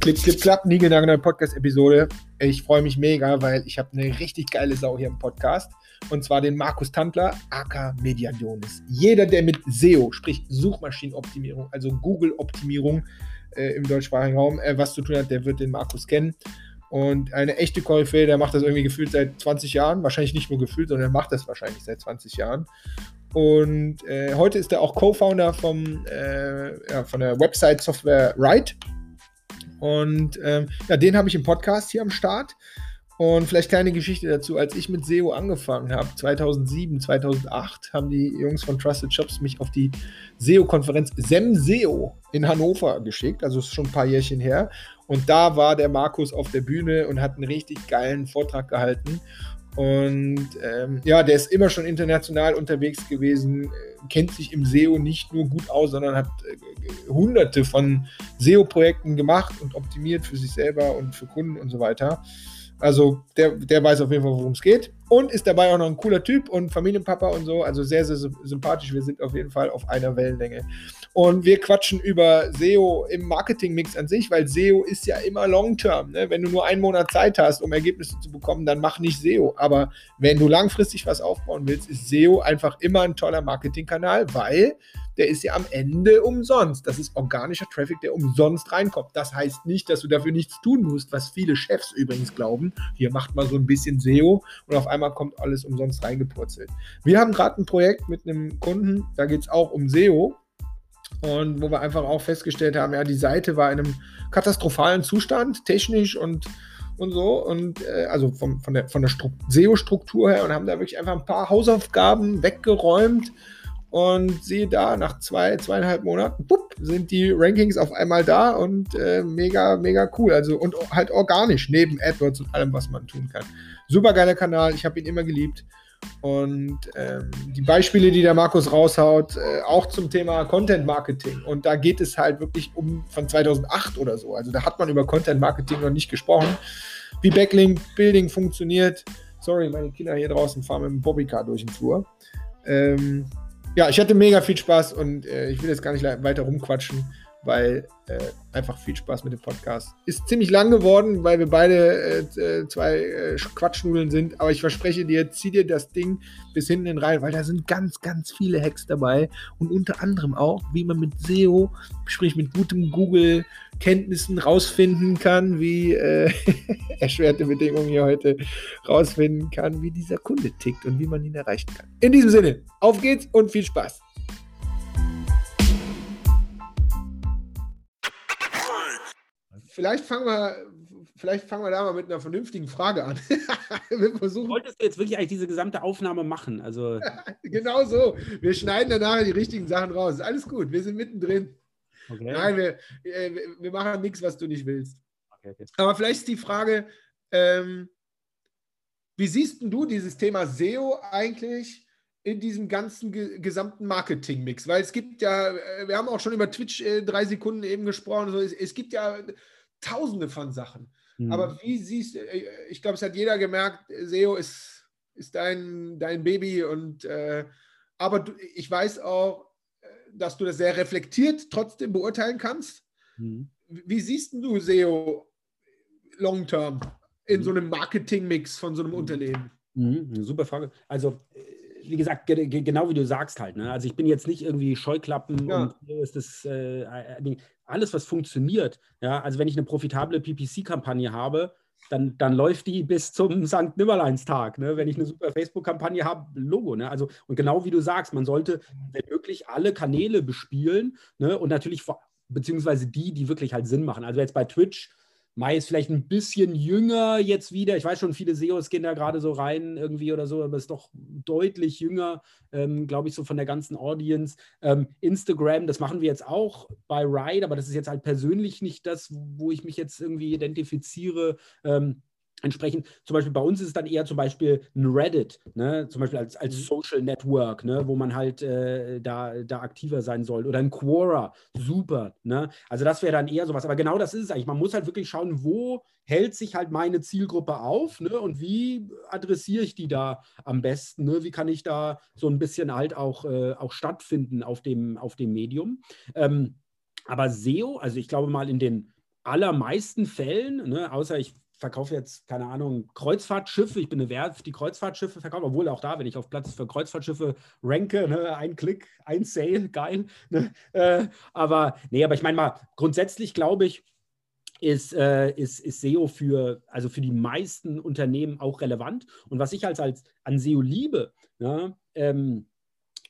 Klipp, klipp, klapp, neue Podcast-Episode. Ich freue mich mega, weil ich habe eine richtig geile Sau hier im Podcast. Und zwar den Markus Tandler, aka Mediadionis. Jeder, der mit SEO, sprich Suchmaschinenoptimierung, also Google-Optimierung äh, im deutschsprachigen Raum, äh, was zu tun hat, der wird den Markus kennen. Und eine echte Koryphäe, der macht das irgendwie gefühlt seit 20 Jahren. Wahrscheinlich nicht nur gefühlt, sondern er macht das wahrscheinlich seit 20 Jahren. Und äh, heute ist er auch Co-Founder äh, ja, von der Website Software Right. Und ähm, ja, den habe ich im Podcast hier am Start. Und vielleicht kleine Geschichte dazu. Als ich mit SEO angefangen habe, 2007, 2008, haben die Jungs von Trusted Shops mich auf die SEO-Konferenz SEMSEO in Hannover geschickt. Also ist schon ein paar Jährchen her. Und da war der Markus auf der Bühne und hat einen richtig geilen Vortrag gehalten. Und ähm, ja, der ist immer schon international unterwegs gewesen, kennt sich im SEO nicht nur gut aus, sondern hat äh, hunderte von SEO-Projekten gemacht und optimiert für sich selber und für Kunden und so weiter. Also der, der weiß auf jeden Fall, worum es geht. Und ist dabei auch noch ein cooler Typ und Familienpapa und so. Also sehr, sehr sympathisch. Wir sind auf jeden Fall auf einer Wellenlänge. Und wir quatschen über SEO im Marketing-Mix an sich, weil SEO ist ja immer Long-Term. Ne? Wenn du nur einen Monat Zeit hast, um Ergebnisse zu bekommen, dann mach nicht SEO. Aber wenn du langfristig was aufbauen willst, ist SEO einfach immer ein toller Marketingkanal, weil der ist ja am Ende umsonst. Das ist organischer Traffic, der umsonst reinkommt. Das heißt nicht, dass du dafür nichts tun musst, was viele Chefs übrigens glauben. Hier macht man so ein bisschen SEO und auf einmal kommt alles umsonst reingepurzelt. Wir haben gerade ein Projekt mit einem Kunden, da geht es auch um SEO. Und wo wir einfach auch festgestellt haben, ja, die Seite war in einem katastrophalen Zustand, technisch und, und so. Und äh, also vom, von der, von der SEO-Struktur her und haben da wirklich einfach ein paar Hausaufgaben weggeräumt und siehe da, nach zwei, zweieinhalb Monaten, pup, sind die Rankings auf einmal da und äh, mega, mega cool. Also und halt organisch, neben AdWords und allem, was man tun kann. Super geiler Kanal, ich habe ihn immer geliebt. Und ähm, die Beispiele, die der Markus raushaut, äh, auch zum Thema Content Marketing. Und da geht es halt wirklich um von 2008 oder so. Also da hat man über Content Marketing noch nicht gesprochen. Wie Backlink Building funktioniert. Sorry, meine Kinder hier draußen fahren mit dem Bobbycar durch den Flur. Ähm, ja, ich hatte mega viel Spaß und äh, ich will jetzt gar nicht weiter rumquatschen, weil äh, einfach viel Spaß mit dem Podcast. Ist ziemlich lang geworden, weil wir beide äh, äh, zwei äh, Quatschnudeln sind, aber ich verspreche dir, zieh dir das Ding bis hinten rein, weil da sind ganz, ganz viele Hacks dabei und unter anderem auch, wie man mit SEO, sprich mit gutem Google-Kenntnissen rausfinden kann, wie äh, erschwerte Bedingungen hier heute rausfinden kann, wie dieser Kunde tickt und wie man ihn erreichen kann. In diesem Sinne, auf geht's und viel Spaß! Vielleicht fangen wir, vielleicht fangen wir da mal mit einer vernünftigen Frage an. wir versuchen. Wolltest du jetzt wirklich eigentlich diese gesamte Aufnahme machen? Also genau so. Wir schneiden danach die richtigen Sachen raus. Alles gut. Wir sind mittendrin. Okay. Nein, wir, äh, wir machen nichts, was du nicht willst. Okay, okay. Aber vielleicht ist die Frage, ähm, wie siehst du dieses Thema SEO eigentlich in diesem ganzen gesamten Marketing-Mix? Weil es gibt ja, äh, wir haben auch schon über Twitch äh, drei Sekunden eben gesprochen, es, es gibt ja tausende von Sachen. Mhm. Aber wie siehst du, äh, ich glaube, es hat jeder gemerkt, SEO ist, ist dein, dein Baby und äh, aber du, ich weiß auch, äh, dass du das sehr reflektiert trotzdem beurteilen kannst. Mhm. Wie siehst du SEO long term in mhm. so einem Marketing-Mix von so einem mhm. Unternehmen? Mhm. Super Frage. Also äh, wie gesagt, genau wie du sagst halt. Ne? Also ich bin jetzt nicht irgendwie Scheuklappen ja. und ist das äh, alles, was funktioniert. Ja, also wenn ich eine profitable PPC-Kampagne habe, dann, dann läuft die bis zum St. Nimmerleinstag. Ne? Wenn ich eine super Facebook-Kampagne habe, Logo. Ne? Also, und genau wie du sagst, man sollte, möglich, alle Kanäle bespielen ne? und natürlich beziehungsweise die, die wirklich halt Sinn machen. Also jetzt bei Twitch Mai ist vielleicht ein bisschen jünger jetzt wieder. Ich weiß schon, viele SEOs gehen da gerade so rein irgendwie oder so, aber ist doch deutlich jünger, ähm, glaube ich, so von der ganzen Audience. Ähm, Instagram, das machen wir jetzt auch bei Ride, aber das ist jetzt halt persönlich nicht das, wo ich mich jetzt irgendwie identifiziere. Ähm, Entsprechend, zum Beispiel bei uns ist es dann eher zum Beispiel ein Reddit, ne? zum Beispiel als, als mhm. Social Network, ne? wo man halt äh, da, da aktiver sein soll. Oder ein Quora, super. Ne? Also das wäre dann eher sowas. Aber genau das ist es eigentlich. Man muss halt wirklich schauen, wo hält sich halt meine Zielgruppe auf ne? und wie adressiere ich die da am besten? Ne? Wie kann ich da so ein bisschen halt auch, äh, auch stattfinden auf dem, auf dem Medium? Ähm, aber SEO, also ich glaube mal in den allermeisten Fällen, ne, außer ich verkaufe jetzt, keine Ahnung, Kreuzfahrtschiffe. Ich bin eine Werft, die Kreuzfahrtschiffe verkauft, obwohl auch da, wenn ich auf Platz für Kreuzfahrtschiffe ranke, ne, ein Klick, ein Sale, geil. Ne, äh, aber nee, aber ich meine mal, grundsätzlich glaube ich, ist, äh, ist, ist SEO für, also für die meisten Unternehmen auch relevant. Und was ich als, als an SEO liebe, ja, ähm,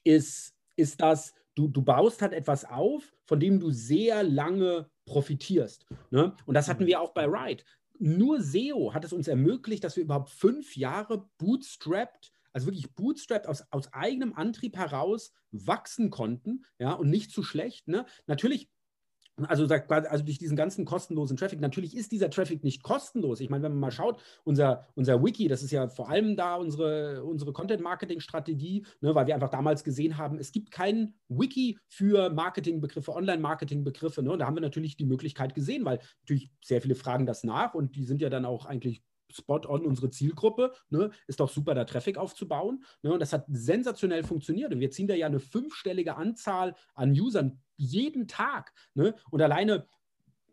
ist, ist, dass du, du baust halt etwas auf, von dem du sehr lange profitierst. Ne? Und das hatten mhm. wir auch bei Ride. Nur SEO hat es uns ermöglicht, dass wir überhaupt fünf Jahre bootstrapped, also wirklich bootstrapped aus, aus eigenem Antrieb heraus wachsen konnten, ja, und nicht zu schlecht. Ne? Natürlich also, also durch diesen ganzen kostenlosen Traffic. Natürlich ist dieser Traffic nicht kostenlos. Ich meine, wenn man mal schaut, unser, unser Wiki, das ist ja vor allem da unsere, unsere Content-Marketing-Strategie, ne, weil wir einfach damals gesehen haben, es gibt kein Wiki für Marketingbegriffe, Online-Marketing-Begriffe. Ne, und da haben wir natürlich die Möglichkeit gesehen, weil natürlich sehr viele fragen das nach und die sind ja dann auch eigentlich spot on unsere Zielgruppe. Ne? Ist doch super, da Traffic aufzubauen. Ne? Und das hat sensationell funktioniert. Und wir ziehen da ja eine fünfstellige Anzahl an Usern jeden Tag. Ne? Und alleine,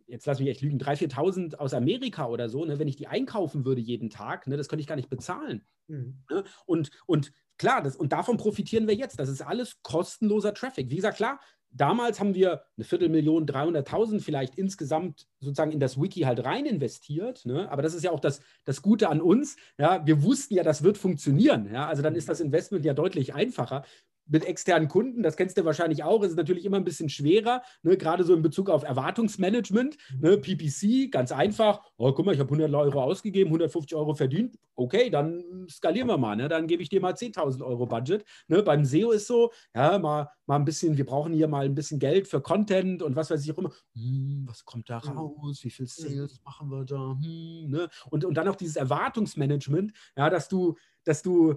jetzt lass mich echt lügen, 3.000, 4.000 aus Amerika oder so, ne? wenn ich die einkaufen würde jeden Tag, ne? das könnte ich gar nicht bezahlen. Mhm. Ne? Und, und klar, das, und davon profitieren wir jetzt. Das ist alles kostenloser Traffic. Wie gesagt, klar, damals haben wir eine Viertelmillion, 300.000 vielleicht insgesamt sozusagen in das Wiki halt rein investiert. Ne? Aber das ist ja auch das, das Gute an uns. Ja? Wir wussten ja, das wird funktionieren. Ja? Also dann ist das Investment ja deutlich einfacher mit externen Kunden, das kennst du wahrscheinlich auch, ist natürlich immer ein bisschen schwerer, ne? gerade so in Bezug auf Erwartungsmanagement. Ne? PPC, ganz einfach, oh, guck mal, ich habe 100 Euro ausgegeben, 150 Euro verdient, okay, dann skalieren wir mal, ne? dann gebe ich dir mal 10.000 Euro Budget. Ne? Beim SEO ist so, ja, mal, mal ein bisschen, wir brauchen hier mal ein bisschen Geld für Content und was weiß ich auch immer. Hm, was kommt da hm. raus? Wie viel Sales hm. machen wir da? Hm, ne? und, und dann auch dieses Erwartungsmanagement, ja, dass du, dass du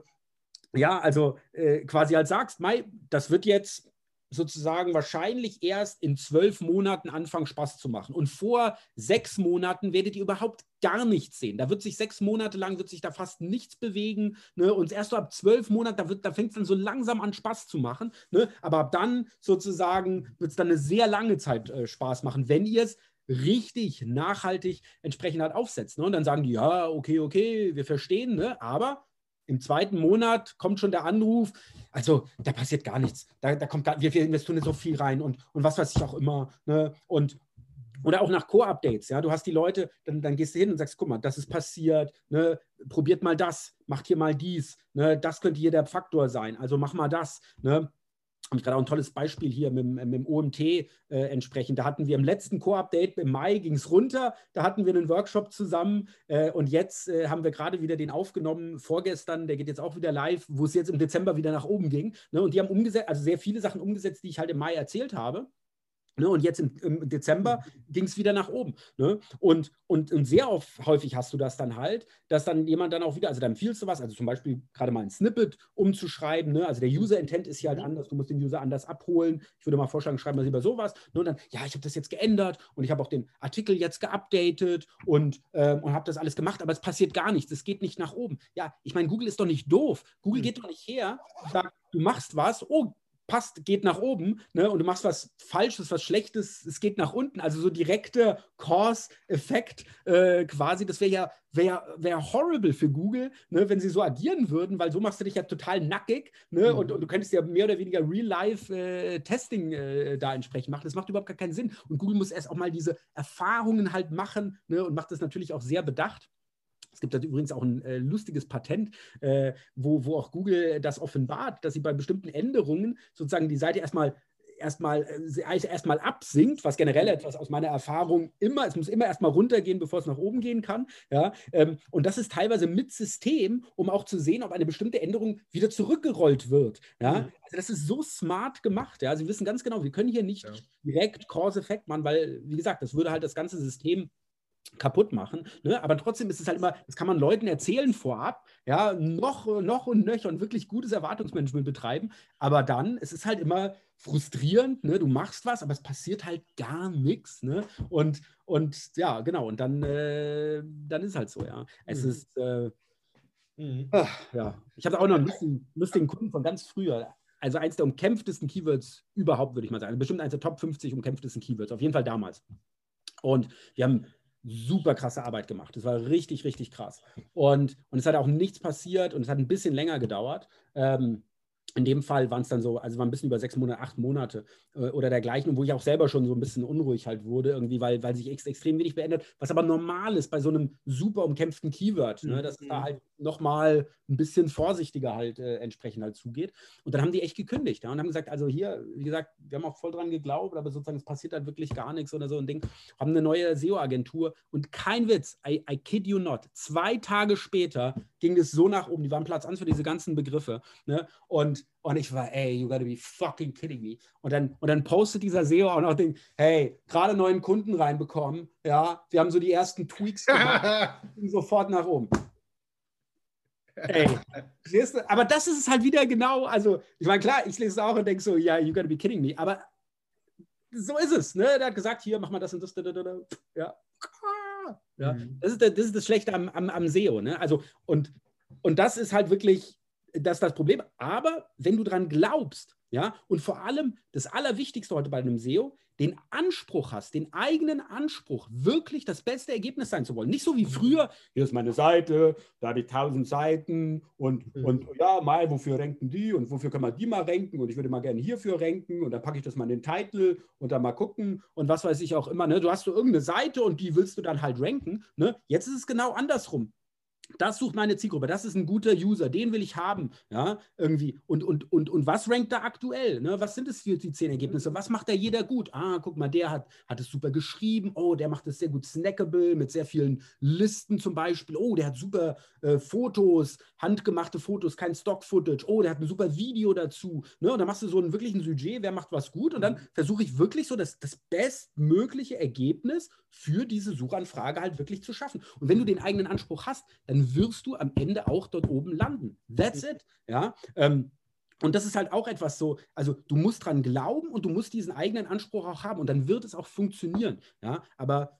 ja, also äh, quasi halt sagst, Mai, das wird jetzt sozusagen wahrscheinlich erst in zwölf Monaten anfangen, Spaß zu machen. Und vor sechs Monaten werdet ihr überhaupt gar nichts sehen. Da wird sich sechs Monate lang, wird sich da fast nichts bewegen. Ne? Und erst so ab zwölf Monaten, da, da fängt es dann so langsam an, Spaß zu machen. Ne? Aber ab dann sozusagen wird es dann eine sehr lange Zeit äh, Spaß machen, wenn ihr es richtig nachhaltig entsprechend halt aufsetzt. Ne? Und dann sagen die, ja, okay, okay, wir verstehen, ne? aber im zweiten Monat kommt schon der Anruf. Also da passiert gar nichts. Da, da kommt gar, wir, wir investieren so viel rein und, und was weiß ich auch immer. Ne? Und oder auch nach Core-Updates, ja, du hast die Leute, dann, dann gehst du hin und sagst, guck mal, das ist passiert, ne? probiert mal das, macht hier mal dies, ne? das könnte hier der Faktor sein, also mach mal das. Ne? Habe ich gerade auch ein tolles Beispiel hier mit, mit dem OMT äh, entsprechend. Da hatten wir im letzten Co-Update im Mai ging es runter, da hatten wir einen Workshop zusammen äh, und jetzt äh, haben wir gerade wieder den aufgenommen, vorgestern, der geht jetzt auch wieder live, wo es jetzt im Dezember wieder nach oben ging. Ne? Und die haben umgesetzt, also sehr viele Sachen umgesetzt, die ich halt im Mai erzählt habe. Ne, und jetzt im, im Dezember mhm. ging es wieder nach oben. Ne? Und, und, und sehr oft, häufig hast du das dann halt, dass dann jemand dann auch wieder, also dann empfiehlst du was, also zum Beispiel gerade mal ein Snippet umzuschreiben. Ne? Also der User-Intent ist hier halt mhm. anders, du musst den User anders abholen. Ich würde mal vorschlagen, schreiben wir lieber sowas. Ne? Und dann, ja, ich habe das jetzt geändert und ich habe auch den Artikel jetzt geupdatet und, ähm, und habe das alles gemacht, aber es passiert gar nichts, es geht nicht nach oben. Ja, ich meine, Google ist doch nicht doof. Google mhm. geht doch nicht her und sagt, du machst was, oh, passt, geht nach oben, ne? Und du machst was Falsches, was Schlechtes, es geht nach unten. Also so direkter Cause-Effekt äh, quasi, das wäre ja, wär, wär horrible für Google, ne? wenn sie so agieren würden, weil so machst du dich ja total nackig, ne? Mhm. Und, und, du könntest ja mehr oder weniger Real-Life-Testing äh, äh, da entsprechend machen. Das macht überhaupt gar keinen Sinn. Und Google muss erst auch mal diese Erfahrungen halt machen, ne? Und macht das natürlich auch sehr bedacht. Es gibt da übrigens auch ein äh, lustiges Patent, äh, wo, wo auch Google das offenbart, dass sie bei bestimmten Änderungen sozusagen die Seite erstmal erstmal äh, erstmal absinkt, was generell etwas aus meiner Erfahrung immer, es muss immer erstmal runtergehen, bevor es nach oben gehen kann. Ja, ähm, und das ist teilweise mit System, um auch zu sehen, ob eine bestimmte Änderung wieder zurückgerollt wird. Ja, mhm. also das ist so smart gemacht. Ja, sie wissen ganz genau, wir können hier nicht ja. direkt Cause-Effekt machen, weil, wie gesagt, das würde halt das ganze System kaputt machen. Ne? Aber trotzdem ist es halt immer, das kann man Leuten erzählen vorab, ja, noch, noch und nöcher und wirklich gutes Erwartungsmanagement betreiben. Aber dann, es ist halt immer frustrierend, ne? du machst was, aber es passiert halt gar nichts. Ne? Und, und ja, genau, und dann, äh, dann ist es halt so, ja. Es mhm. ist, äh, mhm. ach, ja. Ich habe auch noch einen lustigen, lustigen Kunden von ganz früher. Also eins der umkämpftesten Keywords überhaupt, würde ich mal sagen. Bestimmt eins der Top 50 umkämpftesten Keywords, auf jeden Fall damals. Und wir haben super krasse Arbeit gemacht. Das war richtig, richtig krass. Und, und es hat auch nichts passiert und es hat ein bisschen länger gedauert. Ähm, in dem Fall waren es dann so, also waren ein bisschen über sechs Monate, acht Monate äh, oder dergleichen, wo ich auch selber schon so ein bisschen unruhig halt wurde, irgendwie, weil, weil sich ex extrem wenig beendet, was aber normal ist bei so einem super umkämpften Keyword, ne, dass es da mhm. halt nochmal ein bisschen vorsichtiger halt äh, entsprechend halt zugeht. Und dann haben die echt gekündigt ja, und haben gesagt, also hier, wie gesagt, wir haben auch voll dran geglaubt, aber sozusagen es passiert halt wirklich gar nichts oder so ein Ding. Haben eine neue SEO-Agentur und kein Witz, I, I kid you not, zwei Tage später ging es so nach oben, die waren Platz 1 für diese ganzen Begriffe. Ne? Und, und ich war, ey, you gotta be fucking kidding me. Und dann, und dann postet dieser SEO auch noch den, hey, gerade neuen Kunden reinbekommen, ja, wir haben so die ersten Tweaks gemacht, sofort nach oben. Ey, aber das ist es halt wieder genau, also ich meine, klar, ich lese es auch und denke so, ja, you gotta be kidding me, aber so ist es, ne? Der hat gesagt, hier, mach mal das und das, ja. ja. Mhm. Das, ist, das ist das Schlechte am, am, am SEO, ne? Also, und, und das ist halt wirklich, das ist das Problem. Aber wenn du dran glaubst, ja, und vor allem das Allerwichtigste heute bei einem SEO, den Anspruch hast, den eigenen Anspruch, wirklich das beste Ergebnis sein zu wollen. Nicht so wie früher, hier ist meine Seite, da habe ich tausend Seiten und, mhm. und ja, mal, wofür ranken die und wofür kann man die mal ranken und ich würde mal gerne hierfür ranken und dann packe ich das mal in den Titel und dann mal gucken und was weiß ich auch immer. Ne? Du hast so irgendeine Seite und die willst du dann halt ranken. Ne? Jetzt ist es genau andersrum das sucht meine Zielgruppe, das ist ein guter User, den will ich haben, ja, irgendwie. Und, und, und, und was rankt da aktuell? Ne? Was sind es für die zehn Ergebnisse? Was macht da jeder gut? Ah, guck mal, der hat, hat es super geschrieben, oh, der macht es sehr gut snackable, mit sehr vielen Listen zum Beispiel, oh, der hat super äh, Fotos, handgemachte Fotos, kein Stock-Footage, oh, der hat ein super Video dazu, ne? Und dann machst du so einen wirklichen Sujet, wer macht was gut und dann mhm. versuche ich wirklich so das, das bestmögliche Ergebnis für diese Suchanfrage halt wirklich zu schaffen. Und wenn du den eigenen Anspruch hast, dann wirst du am Ende auch dort oben landen. That's it. Ja. Ähm, und das ist halt auch etwas so, also du musst dran glauben und du musst diesen eigenen Anspruch auch haben und dann wird es auch funktionieren. Ja, aber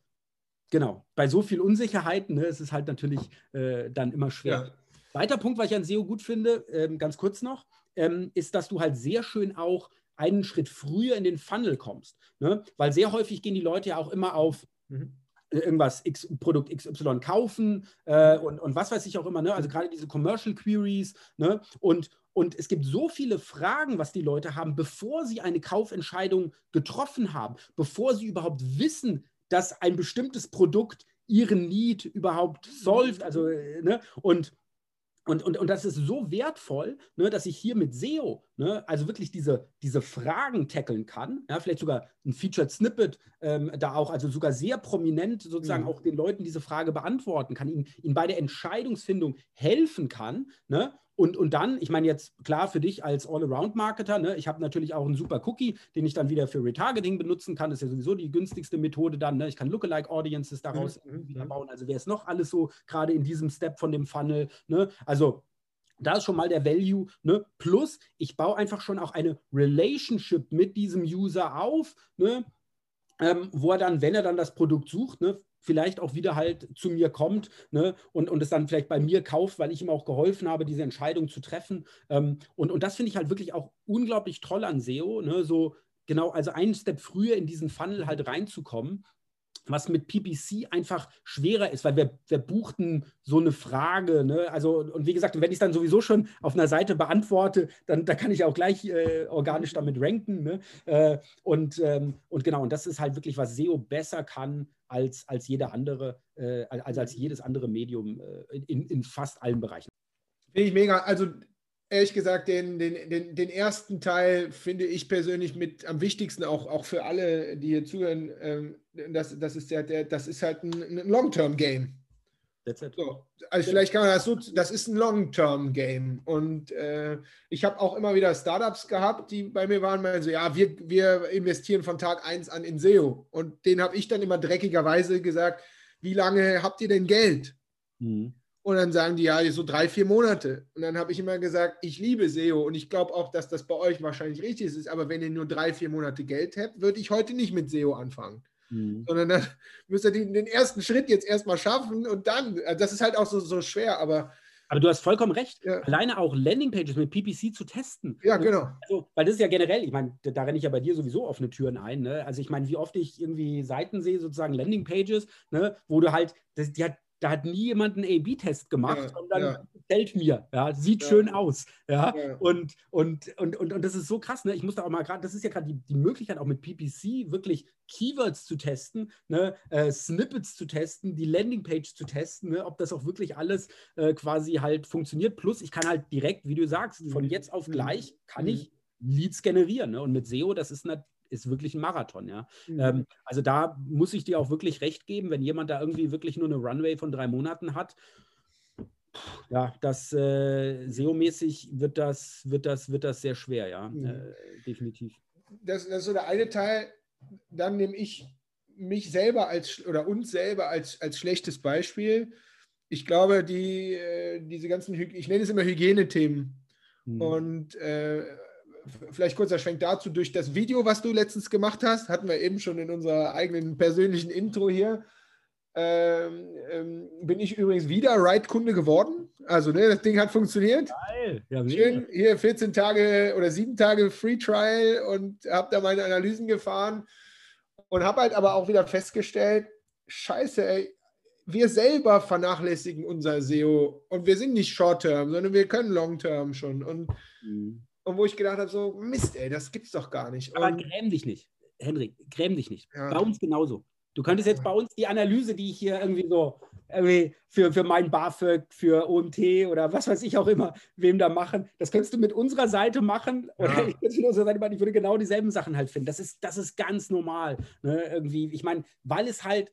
genau, bei so viel Unsicherheit ne, ist es halt natürlich äh, dann immer schwer. Ja. Weiter Punkt, was ich an SEO gut finde, ähm, ganz kurz noch, ähm, ist, dass du halt sehr schön auch einen Schritt früher in den Funnel kommst. Ne? Weil sehr häufig gehen die Leute ja auch immer auf, Mhm. Irgendwas X, Produkt XY kaufen äh, und, und was weiß ich auch immer, ne? also gerade diese Commercial Queries ne? und, und es gibt so viele Fragen, was die Leute haben, bevor sie eine Kaufentscheidung getroffen haben, bevor sie überhaupt wissen, dass ein bestimmtes Produkt ihren Need überhaupt solved, also äh, ne? und und, und, und das ist so wertvoll, ne, dass ich hier mit SEO, ne, also wirklich diese, diese Fragen tackeln kann, ja, vielleicht sogar ein Featured Snippet ähm, da auch, also sogar sehr prominent sozusagen mhm. auch den Leuten diese Frage beantworten kann, ihnen, ihnen bei der Entscheidungsfindung helfen kann, ne, und, und dann, ich meine jetzt klar für dich als All-Around-Marketer, ne, ich habe natürlich auch einen super Cookie, den ich dann wieder für Retargeting benutzen kann. Das ist ja sowieso die günstigste Methode dann. Ne? Ich kann Lookalike-Audiences daraus mhm. wieder mhm. bauen. Also wer ist noch alles so gerade in diesem Step von dem Funnel? Ne? Also da ist schon mal der Value. Ne? Plus, ich baue einfach schon auch eine Relationship mit diesem User auf, ne? ähm, wo er dann, wenn er dann das Produkt sucht, ne, vielleicht auch wieder halt zu mir kommt ne, und, und es dann vielleicht bei mir kauft, weil ich ihm auch geholfen habe, diese Entscheidung zu treffen. Ähm, und, und das finde ich halt wirklich auch unglaublich toll an SEO, ne, so genau, also einen Step früher in diesen Funnel halt reinzukommen was mit PPC einfach schwerer ist, weil wir, wir buchten so eine Frage. Ne? Also, und wie gesagt, wenn ich es dann sowieso schon auf einer Seite beantworte, dann da kann ich auch gleich äh, organisch damit ranken. Ne? Äh, und, ähm, und genau, und das ist halt wirklich, was SEO besser kann als, als jeder andere, äh, als, als jedes andere Medium äh, in, in fast allen Bereichen. Finde ich mega. Also ehrlich gesagt, den, den, den, den ersten Teil finde ich persönlich mit am wichtigsten, auch, auch für alle, die hier zuhören. Ähm, das, das, ist der, der, das ist halt ein, ein Long-Term-Game. So, also vielleicht kann man das so, das ist ein Long-Term-Game. Und äh, ich habe auch immer wieder Startups gehabt, die bei mir waren, meinen so, ja, wir, wir investieren von Tag 1 an in SEO. Und denen habe ich dann immer dreckigerweise gesagt, wie lange habt ihr denn Geld? Mhm. Und dann sagen die, ja, so drei, vier Monate. Und dann habe ich immer gesagt, ich liebe SEO und ich glaube auch, dass das bei euch wahrscheinlich richtig ist. Aber wenn ihr nur drei, vier Monate Geld habt, würde ich heute nicht mit SEO anfangen. Mhm. Sondern dann müsst ihr den, den, ersten Schritt jetzt erstmal schaffen und dann, also das ist halt auch so, so schwer, aber Aber du hast vollkommen recht. Ja. Alleine auch Landingpages mit PPC zu testen. Ja, genau. Also, weil das ist ja generell, ich meine, da renne ich ja bei dir sowieso offene Türen ein. Ne? Also ich meine, wie oft ich irgendwie Seiten sehe, sozusagen Landingpages, ne? wo du halt, das, die hat da hat nie jemand einen A-B-Test gemacht, ja, sondern ja. gefällt mir. Ja, sieht ja. schön aus. Ja. Und, und, und, und, und das ist so krass. Ne? Ich muss da auch mal gerade, das ist ja gerade die, die Möglichkeit, auch mit PPC wirklich Keywords zu testen, ne? Äh, Snippets zu testen, die Landingpage zu testen, ne? ob das auch wirklich alles äh, quasi halt funktioniert. Plus, ich kann halt direkt, wie du sagst, von mhm. jetzt auf mhm. gleich kann mhm. ich Leads generieren. Ne? Und mit SEO, das ist eine, ist wirklich ein Marathon, ja. Mhm. Ähm, also da muss ich dir auch wirklich recht geben, wenn jemand da irgendwie wirklich nur eine Runway von drei Monaten hat, ja, das äh, SEO-mäßig wird das, wird, das, wird das sehr schwer, ja, mhm. äh, definitiv. Das, das ist so der eine Teil. Dann nehme ich mich selber als oder uns selber als, als schlechtes Beispiel. Ich glaube, die, äh, diese ganzen, ich nenne es immer Hygienethemen. Mhm. Und äh, vielleicht kurzer Schwenk dazu, durch das Video, was du letztens gemacht hast, hatten wir eben schon in unserer eigenen persönlichen Intro hier, ähm, ähm, bin ich übrigens wieder Ride-Kunde geworden. Also ne, das Ding hat funktioniert. Geil. Ja, Schön, hier 14 Tage oder 7 Tage Free Trial und habe da meine Analysen gefahren und habe halt aber auch wieder festgestellt, scheiße, ey, wir selber vernachlässigen unser SEO und wir sind nicht Short-Term, sondern wir können Long-Term schon. Und mhm. Und wo ich gedacht habe, so, Mist, ey, das gibt's doch gar nicht. Aber gräm dich nicht, Henrik, gräm dich nicht. Ja. Bei uns genauso. Du könntest jetzt bei uns die Analyse, die ich hier irgendwie so irgendwie für, für mein BAföG, für OMT oder was weiß ich auch immer, wem da machen, das könntest du mit unserer Seite machen oder ja. ich könnte mit unserer Seite machen, ich würde genau dieselben Sachen halt finden. Das ist, das ist ganz normal. Ne? Irgendwie, ich meine, weil es halt,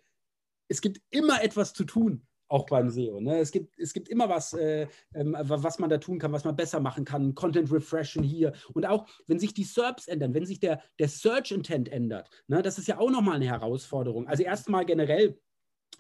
es gibt immer etwas zu tun auch beim SEO. Ne? Es, gibt, es gibt immer was, äh, ähm, was man da tun kann, was man besser machen kann. Content refreshen hier. Und auch, wenn sich die SERPs ändern, wenn sich der, der Search Intent ändert, ne? das ist ja auch nochmal eine Herausforderung. Also erstmal generell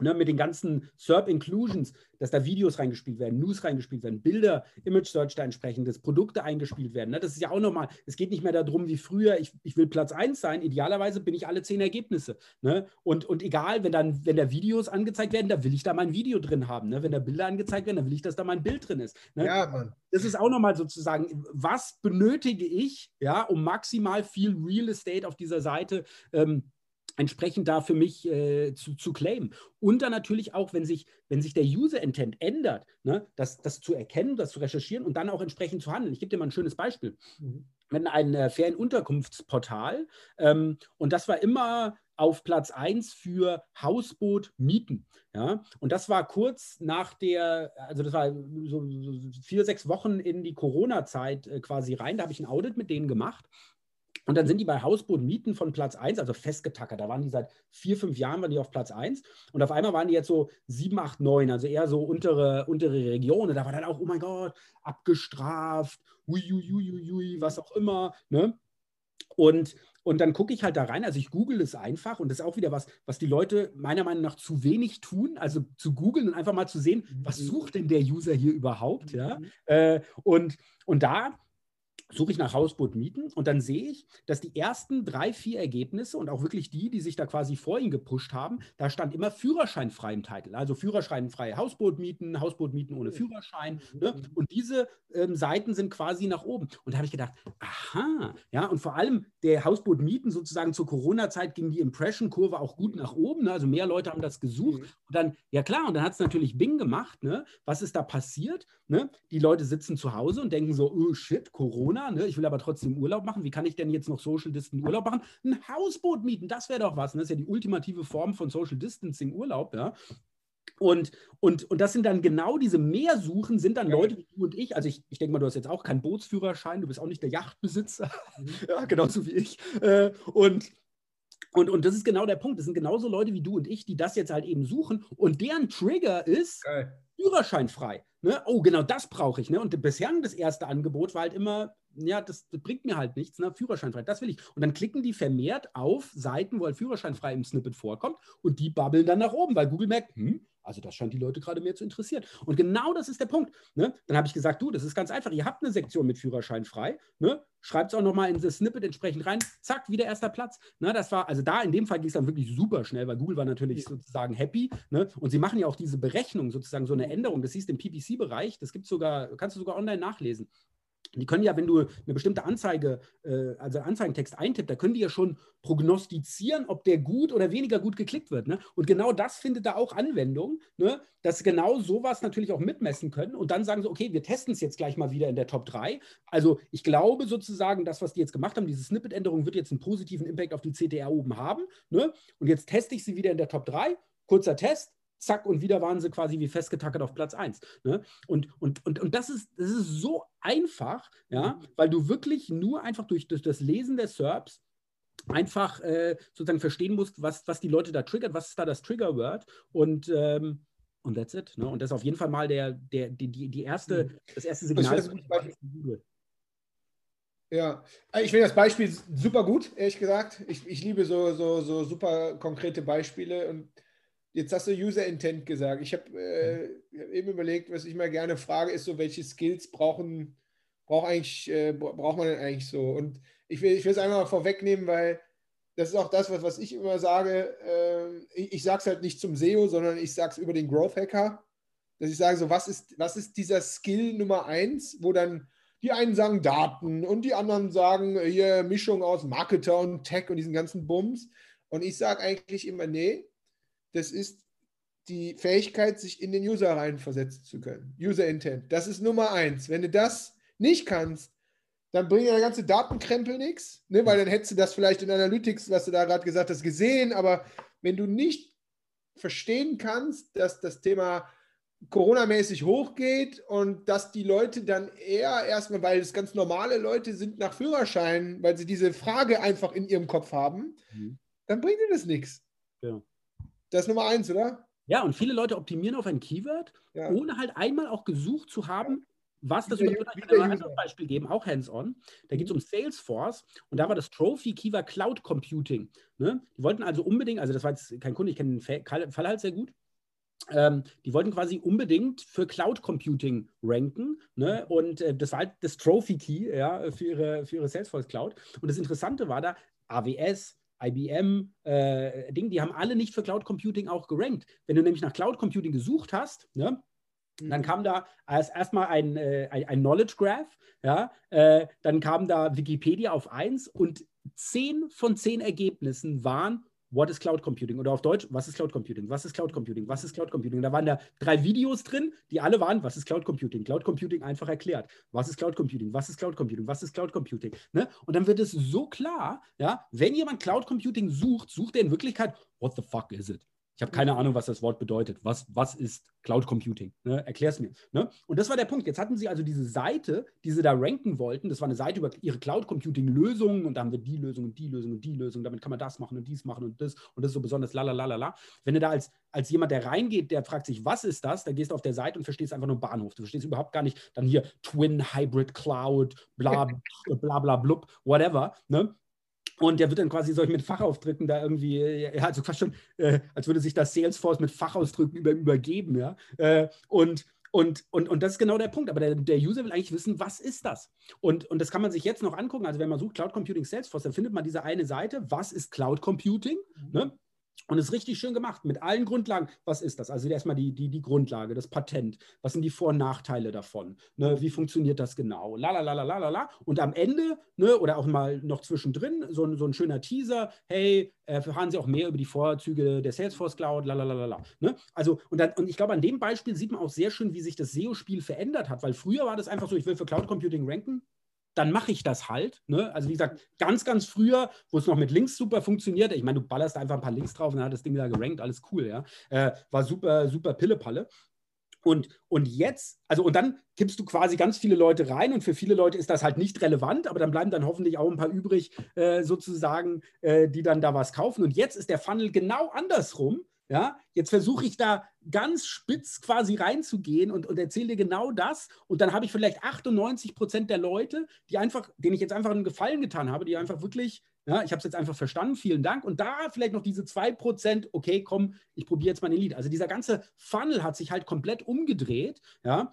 Ne, mit den ganzen SERP Inclusions, dass da Videos reingespielt werden, News reingespielt werden, Bilder, Image Search da entsprechendes, Produkte eingespielt werden. Ne? Das ist ja auch nochmal, es geht nicht mehr darum wie früher, ich, ich will Platz 1 sein, idealerweise bin ich alle zehn Ergebnisse. Ne? Und, und egal, wenn dann, wenn da Videos angezeigt werden, da will ich da mein Video drin haben. Ne? Wenn da Bilder angezeigt werden, dann will ich, dass da mein Bild drin ist. Ne? Ja, Mann. Das ist auch nochmal sozusagen, was benötige ich, ja, um maximal viel Real Estate auf dieser Seite ähm, entsprechend da für mich äh, zu, zu claimen. Und dann natürlich auch, wenn sich, wenn sich der User-Intent ändert, ne, das, das zu erkennen, das zu recherchieren und dann auch entsprechend zu handeln. Ich gebe dir mal ein schönes Beispiel. Mhm. Wenn ein äh, Ferienunterkunftsportal, ähm, und das war immer auf Platz 1 für Hausboot mieten. Ja? Und das war kurz nach der, also das war so, vier, sechs Wochen in die Corona-Zeit äh, quasi rein. Da habe ich ein Audit mit denen gemacht. Und dann sind die bei Hausboot Mieten von Platz 1, also festgetackert. Da waren die seit vier, fünf Jahren waren die auf Platz 1. Und auf einmal waren die jetzt so 7, 8, 9, also eher so untere, untere Regionen. Da war dann auch, oh mein Gott, abgestraft, ui, was auch immer. Ne? Und, und dann gucke ich halt da rein, also ich google es einfach und das ist auch wieder was, was die Leute meiner Meinung nach zu wenig tun, also zu googeln und einfach mal zu sehen, was mhm. sucht denn der User hier überhaupt, ja? Mhm. Äh, und, und da suche ich nach Hausboot mieten und dann sehe ich, dass die ersten drei, vier Ergebnisse und auch wirklich die, die sich da quasi vor ihn gepusht haben, da stand immer Führerschein frei im Titel. Also Führerschein frei Hausboot mieten, Hausboot mieten ohne Führerschein. Ne? Und diese ähm, Seiten sind quasi nach oben. Und da habe ich gedacht, aha, ja, und vor allem der Hausboot mieten sozusagen zur Corona-Zeit ging die Impression-Kurve auch gut nach oben. Ne? Also mehr Leute haben das gesucht. Mhm. Und dann, ja klar, und dann hat es natürlich Bing gemacht. Ne? Was ist da passiert? Ne? Die Leute sitzen zu Hause und denken so, oh shit, Corona ne? ich will aber trotzdem Urlaub machen. Wie kann ich denn jetzt noch Social Distancing Urlaub machen? Ein Hausboot mieten, das wäre doch was. Ne? Das ist ja die ultimative Form von Social Distancing Urlaub. Ja? Und, und, und das sind dann genau diese Mehrsuchen, sind dann Leute wie du und ich. Also ich, ich denke mal, du hast jetzt auch keinen Bootsführerschein, du bist auch nicht der Yachtbesitzer. Mhm. ja, genauso wie ich. Äh, und, und, und das ist genau der Punkt. Das sind genauso Leute wie du und ich, die das jetzt halt eben suchen. Und deren Trigger ist Geil. Führerschein frei. Ne? Oh, genau das brauche ich. Ne? Und bisher das erste Angebot war halt immer ja, das, das, bringt mir halt nichts, ne? Führerscheinfrei, das will ich. Und dann klicken die vermehrt auf Seiten, wo halt Führerscheinfrei im Snippet vorkommt und die babbeln dann nach oben, weil Google merkt, hm, also das scheint die Leute gerade mehr zu interessieren. Und genau das ist der Punkt. Ne? Dann habe ich gesagt, du, das ist ganz einfach. Ihr habt eine Sektion mit Führerschein frei. Ne? Schreibt es auch nochmal in das Snippet entsprechend rein. Zack, wieder erster Platz. Ne? Das war, also da in dem Fall ging es dann wirklich super schnell, weil Google war natürlich sozusagen happy. Ne? Und sie machen ja auch diese Berechnung, sozusagen so eine Änderung. Das siehst du im PPC-Bereich. Das gibt sogar, kannst du sogar online nachlesen. Die können ja, wenn du eine bestimmte Anzeige, äh, also Anzeigentext eintippt, da können die ja schon prognostizieren, ob der gut oder weniger gut geklickt wird. Ne? Und genau das findet da auch Anwendung, ne? dass genau sowas natürlich auch mitmessen können und dann sagen sie, okay, wir testen es jetzt gleich mal wieder in der Top 3. Also ich glaube sozusagen, das, was die jetzt gemacht haben, diese Snippet-Änderung wird jetzt einen positiven Impact auf die CTR oben haben. Ne? Und jetzt teste ich sie wieder in der Top 3. Kurzer Test, zack, und wieder waren sie quasi wie festgetackert auf Platz 1. Ne? Und, und, und, und das, ist, das ist so einfach, ja, weil du wirklich nur einfach durch, durch das Lesen der SERPs einfach äh, sozusagen verstehen musst, was, was die Leute da triggert, was ist da das Triggerword und ähm, und that's it. Ne? Und das ist auf jeden Fall mal der, der, die, die, die erste, mhm. das erste Signal. Das ja, ich finde das Beispiel super gut, ehrlich gesagt. Ich, ich liebe so, so, so super konkrete Beispiele und Jetzt hast du User Intent gesagt. Ich habe äh, hab eben überlegt, was ich mal gerne frage, ist so, welche Skills brauchen, braucht eigentlich, äh, braucht man denn eigentlich so? Und ich will, ich will es einfach mal vorwegnehmen, weil das ist auch das, was, was ich immer sage. Äh, ich ich sage es halt nicht zum SEO, sondern ich sage es über den Growth Hacker. Dass ich sage, so, was ist, was ist dieser Skill Nummer eins, wo dann die einen sagen Daten und die anderen sagen hier Mischung aus Marketer und Tech und diesen ganzen Bums. Und ich sage eigentlich immer, nee, das ist die Fähigkeit, sich in den User reinversetzen zu können. User Intent. Das ist Nummer eins. Wenn du das nicht kannst, dann bringt der ganze Datenkrempel nichts, ne? weil dann hättest du das vielleicht in Analytics, was du da gerade gesagt hast, gesehen. Aber wenn du nicht verstehen kannst, dass das Thema Corona-mäßig hochgeht und dass die Leute dann eher erstmal, weil es ganz normale Leute sind nach Führerschein, weil sie diese Frage einfach in ihrem Kopf haben, mhm. dann bringt dir das nichts. Ja. Das ist Nummer eins, oder? Ja, und viele Leute optimieren auf ein Keyword, ja. ohne halt einmal auch gesucht zu haben, was das überhaupt Ich kann ein Beispiel geben, auch hands-on. Da geht es um Salesforce und da war das Trophy-Keyword Cloud Computing. Ne? Die wollten also unbedingt, also das war jetzt kein Kunde, ich kenne den Fall halt sehr gut. Ähm, die wollten quasi unbedingt für Cloud Computing ranken. Ne? Und äh, das war halt das Trophy Key ja, für, ihre, für ihre Salesforce Cloud. Und das Interessante war da, AWS, IBM, äh, Ding, die haben alle nicht für Cloud Computing auch gerankt. Wenn du nämlich nach Cloud Computing gesucht hast, ne, dann mhm. kam da als erstmal ein, äh, ein, ein, Knowledge Graph, ja, äh, dann kam da Wikipedia auf 1 und 10 von 10 Ergebnissen waren What is Cloud Computing? Oder auf Deutsch, was ist Cloud Computing? Was ist Cloud Computing? Was ist Cloud Computing? Da waren da drei Videos drin, die alle waren, was ist Cloud Computing? Cloud Computing einfach erklärt. Was ist Cloud Computing? Was ist Cloud Computing? Was ist Cloud Computing? Ne? Und dann wird es so klar, ja, wenn jemand Cloud Computing sucht, sucht er in Wirklichkeit, what the fuck is it? Ich habe keine Ahnung, was das Wort bedeutet. Was, was ist Cloud Computing? Ne? Erklär es mir. Ne? Und das war der Punkt. Jetzt hatten sie also diese Seite, die sie da ranken wollten. Das war eine Seite über ihre Cloud Computing Lösungen und da haben wir die Lösung und die Lösung und die Lösung. Damit kann man das machen und dies machen und das und das ist so besonders lalalala. Wenn du da als, als jemand, der reingeht, der fragt sich, was ist das? Da gehst du auf der Seite und verstehst einfach nur Bahnhof. Du verstehst überhaupt gar nicht dann hier Twin Hybrid Cloud, bla bla bla blub, whatever. Ne? Und der wird dann quasi solch mit Fachaufdrücken da irgendwie, ja, also fast schon, äh, als würde sich das Salesforce mit Fachausdrücken über, übergeben, ja. Äh, und, und, und, und das ist genau der Punkt. Aber der, der User will eigentlich wissen, was ist das? Und, und das kann man sich jetzt noch angucken. Also wenn man sucht Cloud Computing Salesforce, dann findet man diese eine Seite, was ist Cloud Computing? Ne? Und ist richtig schön gemacht mit allen Grundlagen. Was ist das? Also erstmal die, die, die Grundlage, das Patent. Was sind die Vor- und Nachteile davon? Ne, wie funktioniert das genau? La, la, la, la, la, la. Und am Ende, ne, oder auch mal noch zwischendrin, so ein, so ein schöner Teaser, hey, erfahren Sie auch mehr über die Vorzüge der Salesforce Cloud, la, la, la, la, la. Ne? Also, und, dann, und ich glaube, an dem Beispiel sieht man auch sehr schön, wie sich das SEO-Spiel verändert hat, weil früher war das einfach so, ich will für Cloud Computing ranken, dann mache ich das halt. Ne? Also wie gesagt, ganz, ganz früher, wo es noch mit Links super funktioniert, ich meine, du ballerst einfach ein paar Links drauf und dann hat das Ding da gerankt, alles cool, ja. Äh, war super, super Pillepalle. Und, und jetzt, also und dann kippst du quasi ganz viele Leute rein und für viele Leute ist das halt nicht relevant, aber dann bleiben dann hoffentlich auch ein paar übrig, äh, sozusagen, äh, die dann da was kaufen. Und jetzt ist der Funnel genau andersrum. Ja, jetzt versuche ich da ganz spitz quasi reinzugehen und, und erzähle dir genau das. Und dann habe ich vielleicht 98 Prozent der Leute, die einfach, denen ich jetzt einfach einen Gefallen getan habe, die einfach wirklich, ja, ich habe es jetzt einfach verstanden, vielen Dank. Und da vielleicht noch diese 2 Prozent, okay, komm, ich probiere jetzt mal ein Lied. Also dieser ganze Funnel hat sich halt komplett umgedreht, ja.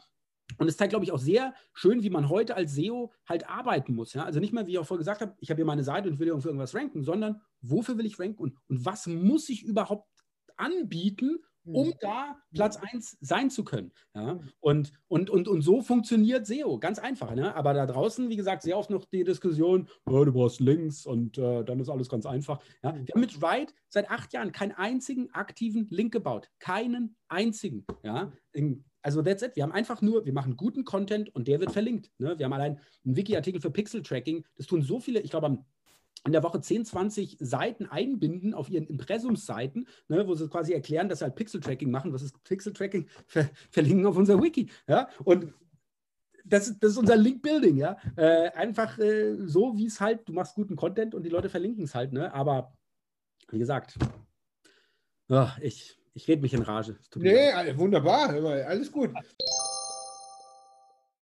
Und es zeigt, glaube ich, auch sehr schön, wie man heute als SEO halt arbeiten muss. Ja? Also nicht mehr, wie ich auch vorher gesagt habe, ich habe hier meine Seite und will für irgendwas ranken, sondern wofür will ich ranken und, und was muss ich überhaupt anbieten, um mhm. da Platz 1 sein zu können. Ja? Und, und, und, und so funktioniert SEO, ganz einfach. Ne? Aber da draußen, wie gesagt, sehr oft noch die Diskussion, oh, du brauchst Links und äh, dann ist alles ganz einfach. Ja? Wir haben mit Write seit acht Jahren keinen einzigen aktiven Link gebaut. Keinen einzigen. Ja? In, also that's it. Wir haben einfach nur, wir machen guten Content und der wird verlinkt. Ne? Wir haben allein einen Wiki-Artikel für Pixel-Tracking. Das tun so viele, ich glaube, am in der Woche 10, 20 Seiten einbinden auf ihren Impressumsseiten, ne, wo sie quasi erklären, dass sie halt Pixel-Tracking machen. Was ist Pixel-Tracking? Ver verlinken auf unser Wiki. Ja? Und das, das ist unser Link-Building, ja. Äh, einfach äh, so, wie es halt, du machst guten Content und die Leute verlinken es halt, ne? Aber wie gesagt, oh, ich, ich rede mich in Rage. Nee, wunderbar, alles gut.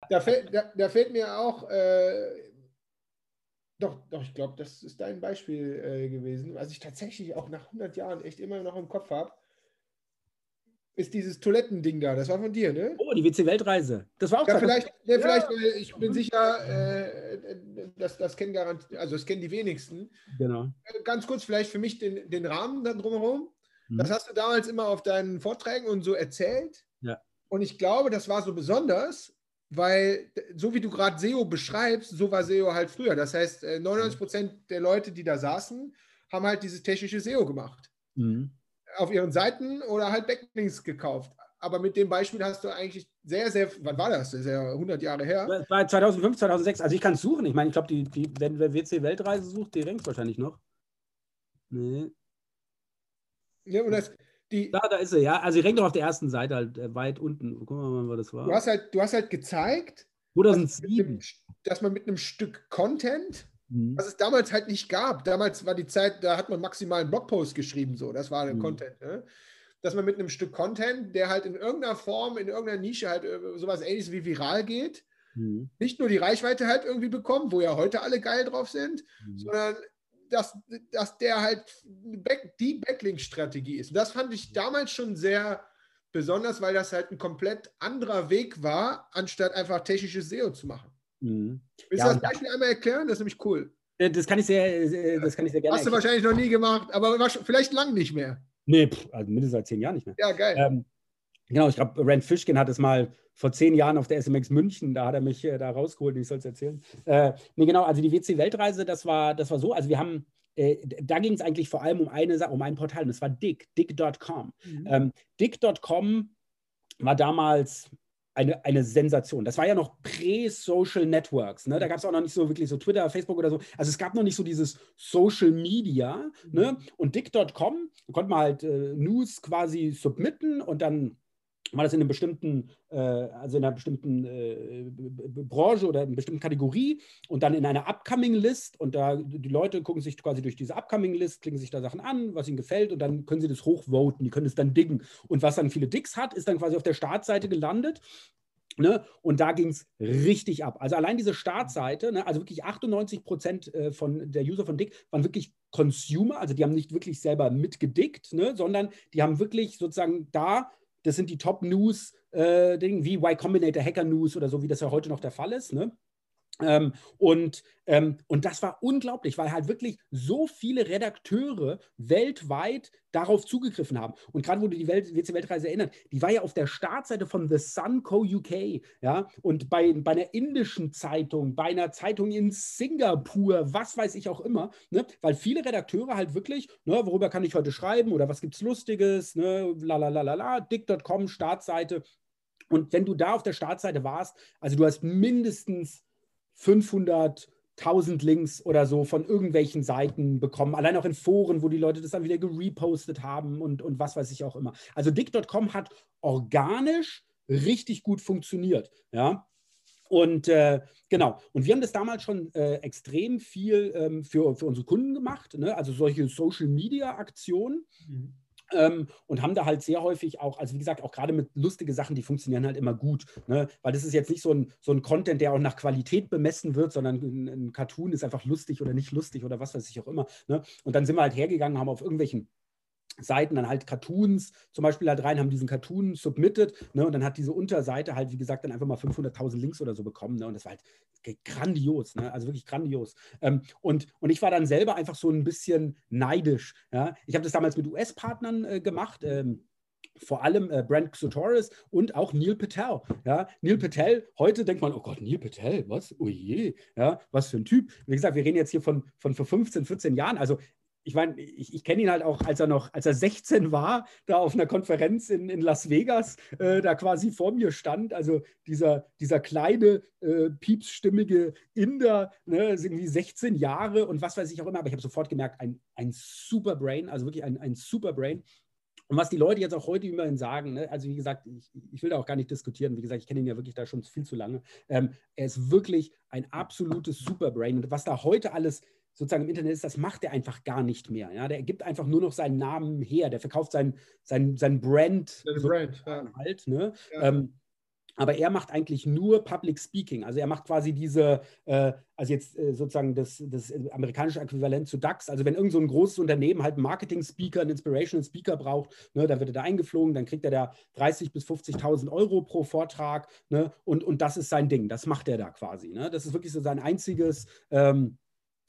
Da fällt, da, da fällt mir auch äh, doch, doch, ich glaube, das ist dein Beispiel äh, gewesen. Was ich tatsächlich auch nach 100 Jahren echt immer noch im Kopf habe, ist dieses Toilettending da. Das war von dir, ne? Oh, die WC-Weltreise. Das war auch ja, vielleicht, ja, vielleicht, ja. ich bin sicher, äh, dass das kennen garantiert, also das kennen die wenigsten. Genau. Äh, ganz kurz vielleicht für mich den, den Rahmen da drumherum. Mhm. Das hast du damals immer auf deinen Vorträgen und so erzählt. Ja. Und ich glaube, das war so besonders, weil so wie du gerade SEO beschreibst, so war SEO halt früher. Das heißt, 99 äh, Prozent der Leute, die da saßen, haben halt dieses technische SEO gemacht. Mhm. Auf ihren Seiten oder halt Backlinks gekauft. Aber mit dem Beispiel hast du eigentlich sehr, sehr, wann war das? Das ist ja 100 Jahre her. Das war 2005, 2006. Also ich kann es suchen. Ich meine, ich glaube, die, die, wenn wer WC Weltreise sucht, die renkt wahrscheinlich noch. Nee. Ja, und das, die, da, da ist sie, ja. Also, sie rennt doch auf der ersten Seite halt äh, weit unten. Gucken wir mal, was das war. Du hast halt, du hast halt gezeigt, 2007. Dass, man mit einem Stück Content, mhm. was es damals halt nicht gab, damals war die Zeit, da hat man maximal einen Blogpost geschrieben, so, das war der mhm. Content, ne? dass man mit einem Stück Content, der halt in irgendeiner Form, in irgendeiner Nische halt äh, sowas ähnliches wie viral geht, mhm. nicht nur die Reichweite halt irgendwie bekommt, wo ja heute alle geil drauf sind, mhm. sondern dass, dass der halt Back, die Backlink-Strategie ist. Und das fand ich damals schon sehr besonders, weil das halt ein komplett anderer Weg war, anstatt einfach technisches SEO zu machen. Mhm. Willst ja, du das Beispiel einmal erklären? Das ist nämlich cool. Äh, das kann ich sehr, das kann ich sehr gerne. Hast du wahrscheinlich noch nie gemacht, aber vielleicht lang nicht mehr. Nee, also mindestens seit zehn Jahren nicht mehr. Ja, geil. Ähm, genau, ich glaube, Rand Fishkin hat es mal vor zehn Jahren auf der SMX München, da hat er mich äh, da rausgeholt, ich soll es erzählen. Äh, nee, genau, also die WC-Weltreise, das war, das war so, also wir haben, äh, da ging es eigentlich vor allem um eine Sache, um ein Portal, und das war Dick, dick.com. Mhm. Ähm, dick.com war damals eine, eine Sensation. Das war ja noch Prä-Social Networks. Ne? Da gab es auch noch nicht so wirklich so Twitter, Facebook oder so. Also es gab noch nicht so dieses Social Media. Mhm. Ne? Und Dick.com, konnte man halt äh, News quasi submitten und dann war das in einer bestimmten, äh, also in einer bestimmten äh, Branche oder in einer bestimmten Kategorie und dann in einer Upcoming List und da die Leute gucken sich quasi durch diese Upcoming List, klicken sich da Sachen an, was ihnen gefällt und dann können sie das hochvoten, die können es dann diggen. Und was dann viele Dicks hat, ist dann quasi auf der Startseite gelandet Ne? Und da ging es richtig ab. Also allein diese Startseite, ne? also wirklich 98 Prozent äh, von der User von Dick waren wirklich Consumer, also die haben nicht wirklich selber mitgedickt, ne? sondern die haben wirklich sozusagen da das sind die Top-News, äh, wie Y Combinator Hacker News oder so, wie das ja heute noch der Fall ist. Ne? Ähm, und, ähm, und das war unglaublich, weil halt wirklich so viele Redakteure weltweit darauf zugegriffen haben. Und gerade wo du die Welt, WC-Weltreise erinnert, die war ja auf der Startseite von The Sun Co. UK, ja, und bei, bei einer indischen Zeitung, bei einer Zeitung in Singapur, was weiß ich auch immer, ne, weil viele Redakteure halt wirklich, ne, worüber kann ich heute schreiben oder was gibt es Lustiges, ne, la, dick.com, Startseite. Und wenn du da auf der Startseite warst, also du hast mindestens 500 1000 Links oder so von irgendwelchen Seiten bekommen, allein auch in Foren, wo die Leute das dann wieder gerepostet haben und, und was weiß ich auch immer. Also Dick.com hat organisch richtig gut funktioniert, ja. Und äh, genau, und wir haben das damals schon äh, extrem viel ähm, für, für unsere Kunden gemacht, ne? also solche Social-Media-Aktionen. Mhm. Ähm, und haben da halt sehr häufig auch, also wie gesagt, auch gerade mit lustigen Sachen, die funktionieren halt immer gut. Ne? Weil das ist jetzt nicht so ein, so ein Content, der auch nach Qualität bemessen wird, sondern ein, ein Cartoon ist einfach lustig oder nicht lustig oder was weiß ich auch immer. Ne? Und dann sind wir halt hergegangen, haben auf irgendwelchen Seiten dann halt Cartoons zum Beispiel halt rein, haben diesen Cartoon submitted ne, und dann hat diese Unterseite halt, wie gesagt, dann einfach mal 500.000 Links oder so bekommen ne, und das war halt grandios, ne, also wirklich grandios. Ähm, und, und ich war dann selber einfach so ein bisschen neidisch. Ja. Ich habe das damals mit US-Partnern äh, gemacht. Ähm, vor allem äh, Brent Sotoris und auch Neil Patel. Ja, Neil Patel, heute denkt man, oh Gott, Neil Patel, was? Oh je, ja, was für ein Typ. Wie gesagt, wir reden jetzt hier von, von vor 15, 14 Jahren. Also ich meine, ich, ich kenne ihn halt auch, als er noch, als er 16 war, da auf einer Konferenz in, in Las Vegas, äh, da quasi vor mir stand. Also dieser, dieser kleine, äh, piepsstimmige Inder, ne, irgendwie 16 Jahre und was weiß ich auch immer, aber ich habe sofort gemerkt, ein, ein super Brain, also wirklich ein, ein super Brain. Und was die Leute jetzt auch heute immerhin sagen, ne, also wie gesagt, ich, ich, will da auch gar nicht diskutieren, wie gesagt, ich kenne ihn ja wirklich da schon viel zu lange. Ähm, er ist wirklich ein absolutes Superbrain. Und was da heute alles sozusagen im Internet ist, das macht er einfach gar nicht mehr. Ja? Der gibt einfach nur noch seinen Namen her, der verkauft sein, sein, sein Brand, so Brand ja. halt. Ne? Ja. Ähm, aber er macht eigentlich nur Public Speaking. Also er macht quasi diese, äh, also jetzt äh, sozusagen das, das amerikanische Äquivalent zu DAX. Also wenn irgend so ein großes Unternehmen halt einen Marketing-Speaker, einen Inspirational Speaker braucht, ne, dann wird er da eingeflogen, dann kriegt er da 30.000 bis 50.000 Euro pro Vortrag. Ne, und, und das ist sein Ding, das macht er da quasi. Ne? Das ist wirklich so sein einziges... Ähm, äh,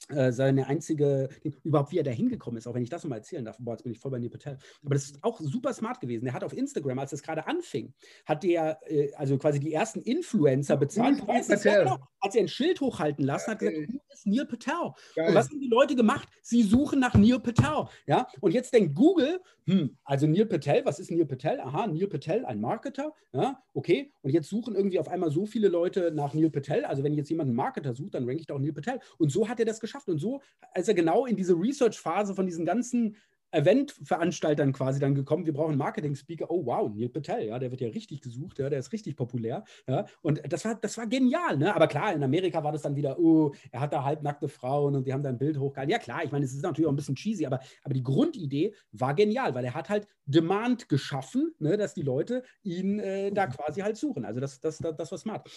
seine einzige, überhaupt wie er da hingekommen ist, auch wenn ich das mal erzählen darf, boah, jetzt bin ich voll bei Neil Patel. Aber das ist auch super smart gewesen. Er hat auf Instagram, als das gerade anfing, hat der, äh, also quasi die ersten Influencer bezahlt. Ja, weißt, genau, hat sie ein Schild hochhalten lassen, hat gesagt, wo ist Neil Patel? Geil. Und was haben die Leute gemacht? Sie suchen nach Neil Patel. Ja? Und jetzt denkt Google, hm, also Neil Patel, was ist Neil Patel? Aha, Neil Patel, ein Marketer. Ja, okay. Und jetzt suchen irgendwie auf einmal so viele Leute nach Neil Patel. Also wenn jetzt jemand einen Marketer sucht, dann ranke ich doch Neil Patel. Und so hat er das geschafft. Und so, als er genau in diese Research-Phase von diesen ganzen Eventveranstaltern quasi dann gekommen, wir brauchen einen Marketing-Speaker. Oh wow, Neil Patel, ja, der wird ja richtig gesucht, ja, der ist richtig populär. Ja, und das war, das war genial, ne? Aber klar, in Amerika war das dann wieder, oh, er hat da halbnackte Frauen und die haben da ein Bild hochgehalten. Ja, klar, ich meine, es ist natürlich auch ein bisschen cheesy, aber, aber die Grundidee war genial, weil er hat halt Demand geschaffen, ne, dass die Leute ihn äh, da quasi halt suchen. Also das, das, das, das war smart.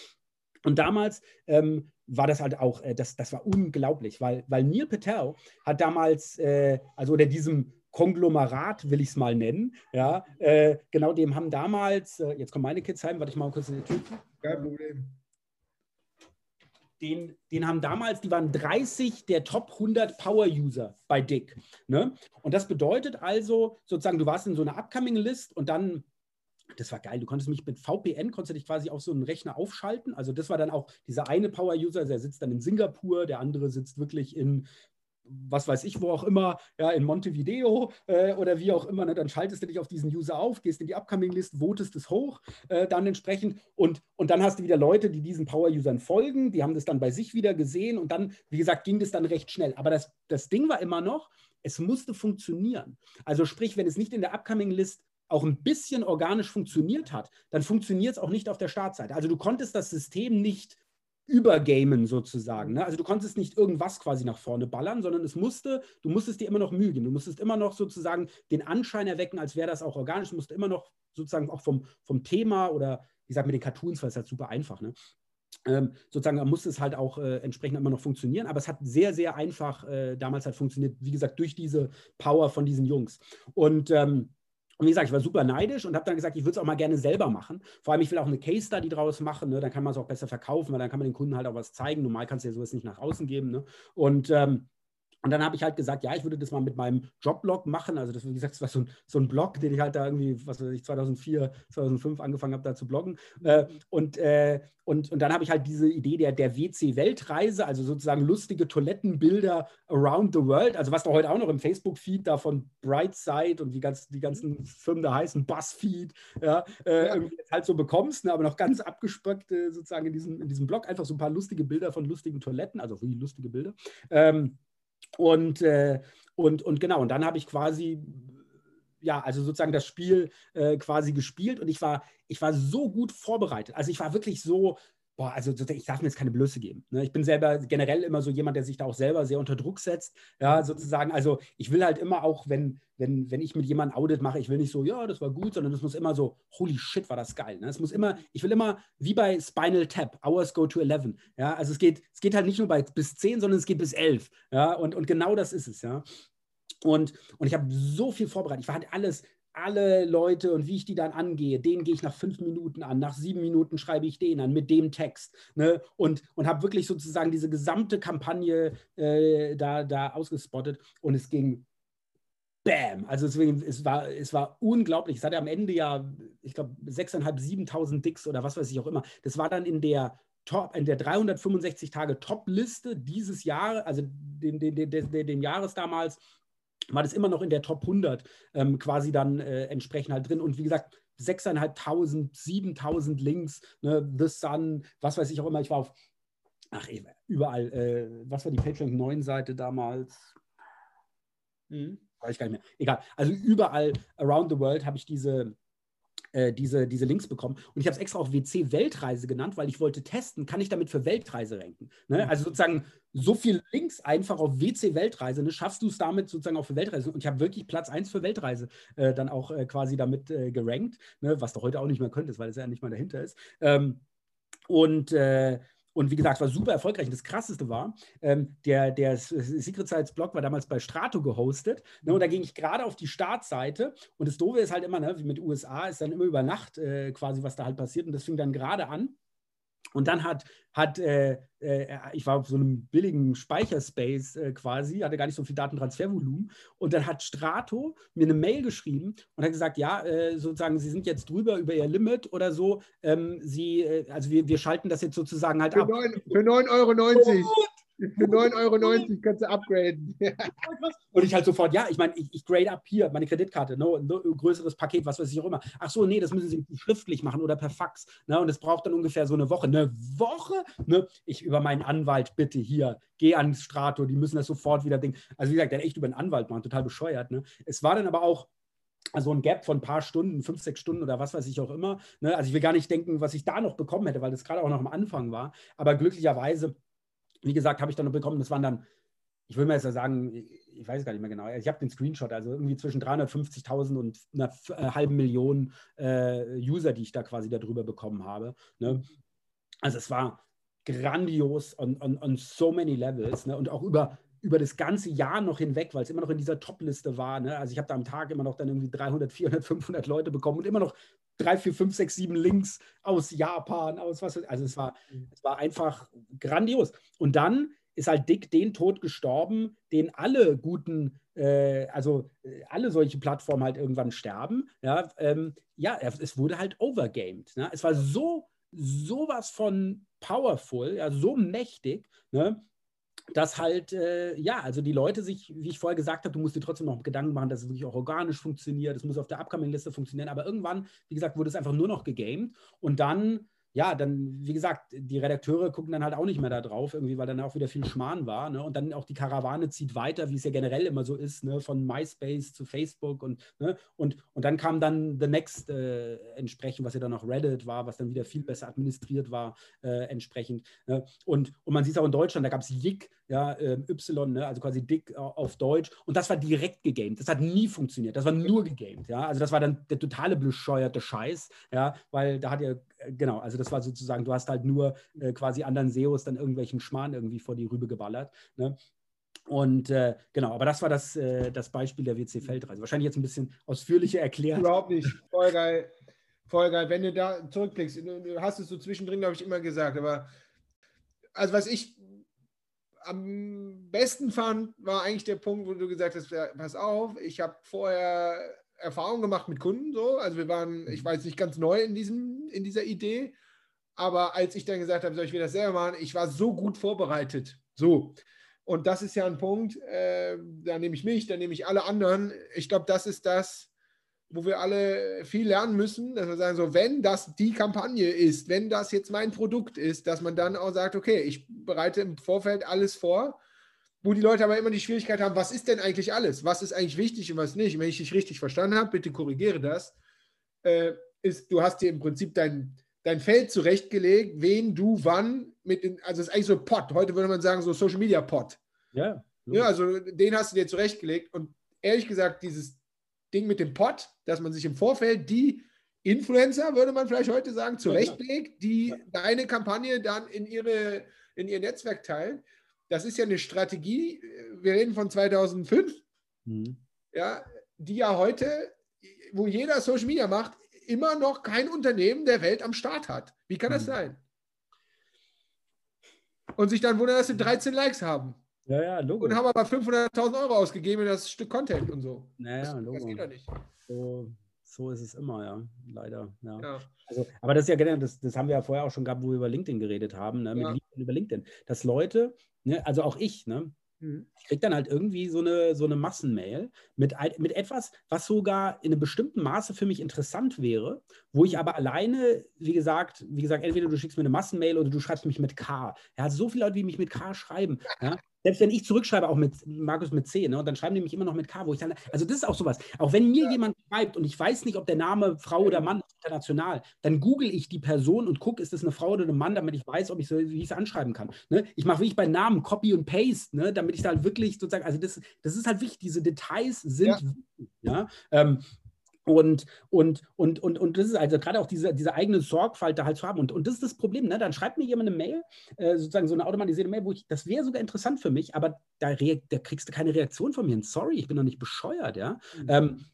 Und damals ähm, war das halt auch, äh, das, das war unglaublich, weil, weil Neil Patel hat damals, äh, also unter diesem Konglomerat, will ich es mal nennen. Ja, äh, genau dem haben damals, äh, jetzt kommen meine Kids heim, warte ich mal kurz in die Tür. Kein Problem. Den, den, haben damals, die waren 30 der Top 100 Power-User bei Dick. Ne? Und das bedeutet also, sozusagen, du warst in so einer Upcoming-List und dann das war geil. Du konntest mich mit VPN, konntest dich quasi auf so einen Rechner aufschalten. Also das war dann auch dieser eine Power-User, der sitzt dann in Singapur, der andere sitzt wirklich in was weiß ich, wo auch immer, ja, in Montevideo äh, oder wie auch immer, ne, dann schaltest du dich auf diesen User auf, gehst in die Upcoming-List, votest es hoch, äh, dann entsprechend und, und dann hast du wieder Leute, die diesen Power-Usern folgen, die haben das dann bei sich wieder gesehen und dann, wie gesagt, ging das dann recht schnell. Aber das, das Ding war immer noch, es musste funktionieren. Also sprich, wenn es nicht in der Upcoming-List auch ein bisschen organisch funktioniert hat, dann funktioniert es auch nicht auf der Startseite. Also du konntest das System nicht übergamen sozusagen. Ne? Also du konntest nicht irgendwas quasi nach vorne ballern, sondern es musste, du musstest dir immer noch Mühe geben. Du musstest immer noch sozusagen den Anschein erwecken, als wäre das auch organisch. Du musst immer noch sozusagen auch vom, vom Thema oder wie gesagt mit den Cartoons, weil es halt super einfach. Ne? Ähm, sozusagen musste es halt auch äh, entsprechend immer noch funktionieren, aber es hat sehr, sehr einfach äh, damals halt funktioniert, wie gesagt, durch diese Power von diesen Jungs. Und ähm, und wie gesagt, ich war super neidisch und habe dann gesagt, ich würde es auch mal gerne selber machen. Vor allem, ich will auch eine Case Study draus machen, ne? dann kann man es auch besser verkaufen, weil dann kann man den Kunden halt auch was zeigen. Normal kannst du ja sowas nicht nach außen geben. Ne? Und ähm, und dann habe ich halt gesagt, ja, ich würde das mal mit meinem Jobblog machen. Also das, wie gesagt, das war so ein, so ein Blog, den ich halt da irgendwie, was weiß ich, 2004, 2005 angefangen habe, da zu bloggen. Äh, und, äh, und, und dann habe ich halt diese Idee der, der WC-Weltreise, also sozusagen lustige Toilettenbilder around the world. Also was da heute auch noch im Facebook-Feed da von Brightside und wie ganz, die ganzen Firmen da heißen, Buzzfeed, ja, äh, ja. halt so bekommst, ne, aber noch ganz abgespöckt äh, sozusagen in diesem, in diesem Blog. Einfach so ein paar lustige Bilder von lustigen Toiletten, also wirklich lustige Bilder. Ähm, und, äh, und, und genau, und dann habe ich quasi, ja, also sozusagen das Spiel äh, quasi gespielt und ich war, ich war so gut vorbereitet. Also ich war wirklich so, boah, also ich darf mir jetzt keine Blöße geben. Ne? Ich bin selber generell immer so jemand, der sich da auch selber sehr unter Druck setzt. Ja, sozusagen, also ich will halt immer auch, wenn, wenn, wenn ich mit jemandem Audit mache, ich will nicht so, ja, das war gut, sondern es muss immer so, holy shit, war das geil. Ne? Es muss immer, ich will immer, wie bei Spinal Tap, Hours go to 11. Ja, also es geht, es geht halt nicht nur bei bis 10, sondern es geht bis 11. Ja, und, und genau das ist es, ja. Und, und ich habe so viel vorbereitet. Ich war halt alles, alle Leute und wie ich die dann angehe, den gehe ich nach fünf Minuten an, nach sieben Minuten schreibe ich den an mit dem Text ne? und, und habe wirklich sozusagen diese gesamte Kampagne äh, da, da ausgespottet und es ging Bam! Also deswegen, es war, es war unglaublich. Es hatte am Ende ja, ich glaube, 6.500, 7.000 Dicks oder was weiß ich auch immer. Das war dann in der Top, in der 365 Tage Top-Liste dieses Jahr, also dem, dem, dem, dem Jahres damals, war das immer noch in der Top 100 ähm, quasi dann äh, entsprechend halt drin. Und wie gesagt, 6.500, 7.000 Links, ne, The Sun, was weiß ich auch immer. Ich war auf, ach, überall, äh, was war die PageRank 9 Seite damals? Hm, weiß ich gar nicht mehr. Egal. Also überall around the world habe ich diese, äh, diese, diese Links bekommen. Und ich habe es extra auch WC Weltreise genannt, weil ich wollte testen, kann ich damit für Weltreise ranken. Ne? Mhm. Also sozusagen so viele Links einfach auf WC Weltreise, ne? schaffst du es damit sozusagen auch für Weltreise. Und ich habe wirklich Platz 1 für Weltreise äh, dann auch äh, quasi damit äh, gerankt, ne? was du heute auch nicht mehr könntest, weil es ja nicht mal dahinter ist. Ähm, und äh, und wie gesagt, war super erfolgreich. Und das Krasseste war, ähm, der, der Secret Sites Blog war damals bei Strato gehostet. Ne, und da ging ich gerade auf die Startseite. Und das Doofe ist halt immer, ne, wie mit USA, ist dann immer über Nacht äh, quasi, was da halt passiert. Und das fing dann gerade an. Und dann hat, hat äh, äh, ich war auf so einem billigen Speicherspace äh, quasi, hatte gar nicht so viel Datentransfervolumen. Und dann hat Strato mir eine Mail geschrieben und hat gesagt, ja, äh, sozusagen, Sie sind jetzt drüber über Ihr Limit oder so. Ähm, Sie, äh, also wir, wir schalten das jetzt sozusagen halt für ab. 9, für 9,90 Euro. Für 9,90 Euro kannst du upgraden. Und ich halt sofort, ja, ich meine, ich, ich, grade up hier meine Kreditkarte, no, no, größeres Paket, was weiß ich auch immer. Ach so, nee, das müssen Sie schriftlich machen oder per Fax. Ne? Und es braucht dann ungefähr so eine Woche. Eine Woche? Ne? Ich über meinen Anwalt bitte hier, geh ans Strato, die müssen das sofort wieder Ding. Also wie gesagt, der echt über einen Anwalt machen, total bescheuert. Ne? Es war dann aber auch also ein Gap von ein paar Stunden, fünf, sechs Stunden oder was weiß ich auch immer. Ne? Also ich will gar nicht denken, was ich da noch bekommen hätte, weil das gerade auch noch am Anfang war. Aber glücklicherweise wie gesagt, habe ich dann noch bekommen, das waren dann, ich will mal jetzt sagen, ich weiß gar nicht mehr genau, ich habe den Screenshot, also irgendwie zwischen 350.000 und einer äh, halben Million äh, User, die ich da quasi darüber bekommen habe. Ne? Also es war grandios on, on, on so many levels ne? und auch über über das ganze Jahr noch hinweg, weil es immer noch in dieser Top-Liste war. Ne? Also ich habe da am Tag immer noch dann irgendwie 300, 400, 500 Leute bekommen und immer noch drei, vier, fünf, sechs, sieben Links aus Japan, aus was. Also es war, mhm. es war einfach grandios. Und dann ist halt Dick den Tod gestorben, den alle guten, äh, also äh, alle solche Plattformen halt irgendwann sterben. Ja, ähm, ja es wurde halt overgamed. Ne? Es war so, sowas von powerful, ja, so mächtig, ne? Dass halt, äh, ja, also die Leute sich, wie ich vorher gesagt habe, du musst dir trotzdem noch Gedanken machen, dass es wirklich auch organisch funktioniert, es muss auf der Upcoming-Liste funktionieren, aber irgendwann, wie gesagt, wurde es einfach nur noch gegamed. Und dann ja, dann, wie gesagt, die Redakteure gucken dann halt auch nicht mehr da drauf, irgendwie, weil dann auch wieder viel Schmarrn war. Ne? Und dann auch die Karawane zieht weiter, wie es ja generell immer so ist, ne? von MySpace zu Facebook und, ne? und, und dann kam dann The Next äh, entsprechend, was ja dann auch Reddit war, was dann wieder viel besser administriert war, äh, entsprechend. Ne? Und, und man sieht es auch in Deutschland, da gab es Yik, ja, äh, Y, ne? also quasi dick äh, auf Deutsch. Und das war direkt gegamed. Das hat nie funktioniert. Das war nur gegamed. Ja? Also das war dann der totale bescheuerte Scheiß, ja, weil da hat ja, genau, also das war sozusagen, du hast halt nur äh, quasi anderen SEOs dann irgendwelchen Schmarrn irgendwie vor die Rübe geballert. Ne? Und äh, genau, aber das war das, äh, das Beispiel der WC-Feldreise. Wahrscheinlich jetzt ein bisschen ausführlicher erklärt. Überhaupt nicht. Voll geil. Voll geil. Wenn du da zurückblickst, du hast es so zwischendrin, glaube ich, immer gesagt, aber also was ich am besten fand, war eigentlich der Punkt, wo du gesagt hast, pass auf, ich habe vorher Erfahrung gemacht mit Kunden so. Also wir waren, ich weiß nicht, ganz neu in, diesem, in dieser Idee. Aber als ich dann gesagt habe, soll ich mir das selber machen, ich war so gut vorbereitet. So. Und das ist ja ein Punkt, äh, da nehme ich mich, da nehme ich alle anderen. Ich glaube, das ist das, wo wir alle viel lernen müssen, dass wir sagen, so, wenn das die Kampagne ist, wenn das jetzt mein Produkt ist, dass man dann auch sagt, okay, ich bereite im Vorfeld alles vor, wo die Leute aber immer die Schwierigkeit haben, was ist denn eigentlich alles? Was ist eigentlich wichtig und was nicht? Und wenn ich dich richtig verstanden habe, bitte korrigiere das, äh, ist, du hast dir im Prinzip dein dein Feld zurechtgelegt, wen du wann mit den, also es ist eigentlich so ein Pot. Heute würde man sagen, so Social Media Pot. Ja. ja. Also den hast du dir zurechtgelegt. Und ehrlich gesagt, dieses Ding mit dem Pot, dass man sich im Vorfeld die Influencer, würde man vielleicht heute sagen, zurechtlegt, die ja. deine Kampagne dann in, ihre, in ihr Netzwerk teilen. Das ist ja eine Strategie, wir reden von 2005, mhm. ja, die ja heute, wo jeder Social Media macht, immer noch kein Unternehmen der Welt am Start hat. Wie kann das mhm. sein? Und sich dann wundern, dass sie 13 Likes haben. Ja, ja, logisch. Und haben aber 500.000 Euro ausgegeben in das Stück Content und so. Naja, das, logisch. Das geht doch nicht. So, so ist es immer, ja, leider. Ja. ja. Also, aber das ist ja generell, das, das haben wir ja vorher auch schon gehabt, wo wir über LinkedIn geredet haben, ne, mit über LinkedIn, dass Leute, ne, also auch ich, ne. Ich kriege dann halt irgendwie so eine, so eine Massenmail mit, mit etwas, was sogar in einem bestimmten Maße für mich interessant wäre, wo ich aber alleine, wie gesagt, wie gesagt, entweder du schickst mir eine Massenmail oder du schreibst mich mit K. Ja, so viele Leute, die mich mit K schreiben, ja, selbst wenn ich zurückschreibe, auch mit Markus mit C, ne, und dann schreiben die mich immer noch mit K, wo ich dann, also das ist auch sowas. Auch wenn mir ja. jemand schreibt und ich weiß nicht, ob der Name Frau oder Mann ist international, dann google ich die Person und gucke, ist das eine Frau oder ein Mann, damit ich weiß, ob ich so, wie ich es anschreiben kann. Ne? Ich mache wirklich bei Namen Copy und Paste, ne, damit ich da halt wirklich sozusagen, also das, das ist halt wichtig, diese Details sind ja. wichtig. Ja? Ähm, und, und, und, und, und das ist also gerade auch diese, diese eigene Sorgfalt da halt zu haben. Und, und das ist das Problem. Ne? Dann schreibt mir jemand eine Mail, äh, sozusagen so eine automatisierte Mail, wo ich, das wäre sogar interessant für mich, aber da, da, kriegst du keine Reaktion von mir. Sorry, ich bin doch nicht bescheuert, ja. Mhm. Ähm,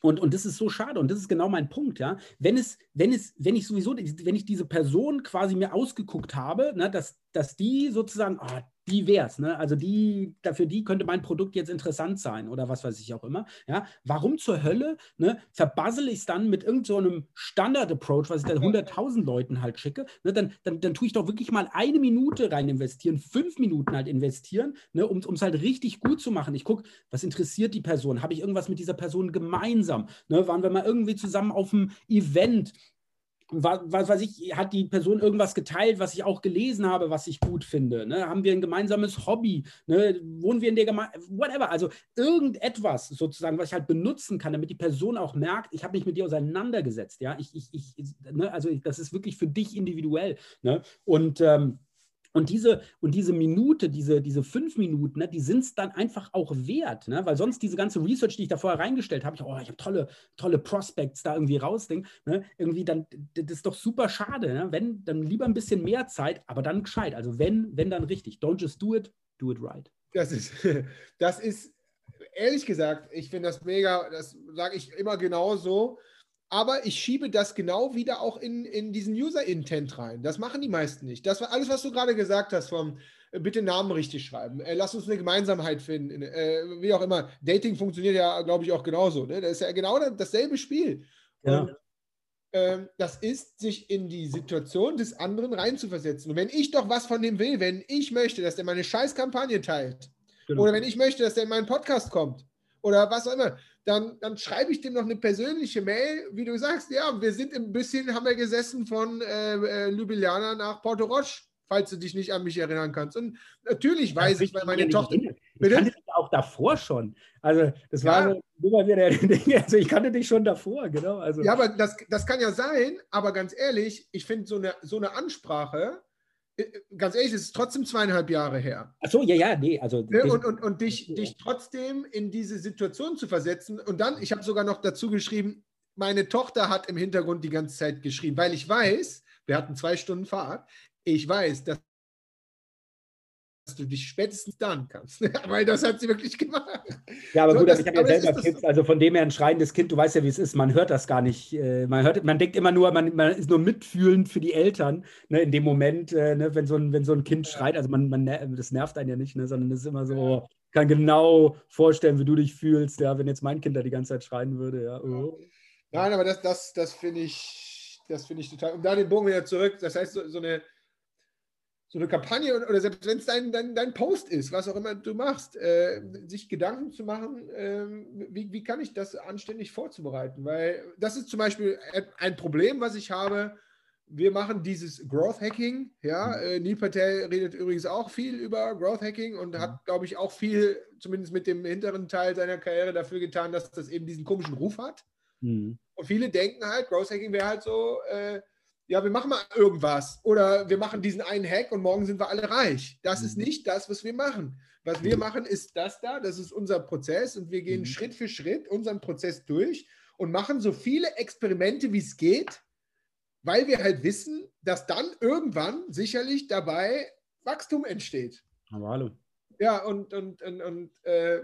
und, und das ist so schade und das ist genau mein Punkt, ja. Wenn es, wenn es, wenn ich sowieso, wenn ich diese Person quasi mir ausgeguckt habe, ne, dass, dass die sozusagen, oh, die wär's, ne? Also die, dafür die könnte mein Produkt jetzt interessant sein oder was weiß ich auch immer. Ja, warum zur Hölle, ne, verbassel ich es dann mit irgendeinem so Standard-Approach, was ich dann 100.000 Leuten halt schicke, ne, dann, dann, dann tue ich doch wirklich mal eine Minute rein investieren, fünf Minuten halt investieren, ne, um es halt richtig gut zu machen. Ich gucke, was interessiert die Person? Habe ich irgendwas mit dieser Person gemeinsam? Ne, waren wir mal irgendwie zusammen auf einem Event? Was, weiß ich, hat die Person irgendwas geteilt, was ich auch gelesen habe, was ich gut finde? Ne? Haben wir ein gemeinsames Hobby? Ne? Wohnen wir in der Gemeinde? Whatever. Also irgendetwas sozusagen, was ich halt benutzen kann, damit die Person auch merkt, ich habe mich mit dir auseinandergesetzt. Ja, ich, ich, ich, ne? also das ist wirklich für dich individuell. Ne? Und ähm, und diese, und diese Minute, diese, diese fünf Minuten, ne, die sind es dann einfach auch wert, ne? weil sonst diese ganze Research, die ich da vorher reingestellt habe, ich, oh, ich habe tolle, tolle Prospects da irgendwie rausding, ne? irgendwie dann, das ist doch super schade, ne? wenn, dann lieber ein bisschen mehr Zeit, aber dann gescheit, also wenn, wenn dann richtig, don't just do it, do it right. Das ist, das ist, ehrlich gesagt, ich finde das mega, das sage ich immer genauso, aber ich schiebe das genau wieder auch in, in diesen User-Intent rein. Das machen die meisten nicht. Das war alles, was du gerade gesagt hast, vom äh, bitte Namen richtig schreiben, äh, lass uns eine Gemeinsamkeit finden, äh, wie auch immer. Dating funktioniert ja, glaube ich, auch genauso. Ne? Das ist ja genau dasselbe Spiel. Ja. Und, ähm, das ist, sich in die Situation des anderen reinzuversetzen. Und wenn ich doch was von dem will, wenn ich möchte, dass der meine Scheißkampagne teilt, genau. oder wenn ich möchte, dass der in meinen Podcast kommt, oder was auch immer, dann, dann schreibe ich dem noch eine persönliche Mail, wie du sagst, ja, wir sind ein bisschen, haben wir gesessen von äh, äh, Ljubljana nach Porto Roche, falls du dich nicht an mich erinnern kannst. Und natürlich weiß ich, weil meine Tochter... Ich kannte dich auch davor schon. Also das ja. war so immer wieder der. Also ich kannte dich schon davor, genau. Also. Ja, aber das, das kann ja sein, aber ganz ehrlich, ich finde so eine, so eine Ansprache, ganz ehrlich, es ist trotzdem zweieinhalb Jahre her. Ach so, ja, ja, nee, also. Ne? Und, und, und dich, dich trotzdem in diese Situation zu versetzen. Und dann, ich habe sogar noch dazu geschrieben, meine Tochter hat im Hintergrund die ganze Zeit geschrieben, weil ich weiß, wir hatten zwei Stunden Fahrt, ich weiß, dass du dich spätestens dann kannst. Weil das hat sie wirklich gemacht. Ja, aber so, gut, das, ich habe ja selber Kids, also von dem her ein schreiendes Kind, du weißt ja, wie es ist, man hört das gar nicht. Äh, man, hört, man denkt immer nur, man, man ist nur mitfühlend für die Eltern, ne, in dem Moment, äh, ne, wenn, so ein, wenn so ein Kind schreit, also man, man, das nervt einen ja nicht, ne, sondern es ist immer so, kann genau vorstellen, wie du dich fühlst, ja, wenn jetzt mein Kind da die ganze Zeit schreien würde. Ja. Oh. Nein, aber das, das, das finde ich, das finde ich total. Und da den Bogen wieder zurück, das heißt, so, so eine so eine Kampagne oder selbst wenn es dein, dein, dein Post ist, was auch immer du machst, äh, sich Gedanken zu machen, äh, wie, wie kann ich das anständig vorzubereiten? Weil das ist zum Beispiel ein Problem, was ich habe. Wir machen dieses Growth Hacking. Ja, mhm. äh, Neil Patel redet übrigens auch viel über Growth Hacking und mhm. hat, glaube ich, auch viel, zumindest mit dem hinteren Teil seiner Karriere, dafür getan, dass das eben diesen komischen Ruf hat. Mhm. Und viele denken halt, Growth Hacking wäre halt so, äh, ja, wir machen mal irgendwas oder wir machen diesen einen Hack und morgen sind wir alle reich. Das mhm. ist nicht das, was wir machen. Was wir mhm. machen, ist das da, das ist unser Prozess und wir gehen mhm. Schritt für Schritt unseren Prozess durch und machen so viele Experimente, wie es geht, weil wir halt wissen, dass dann irgendwann sicherlich dabei Wachstum entsteht. Aber hallo. Ja, und, und, und, und äh,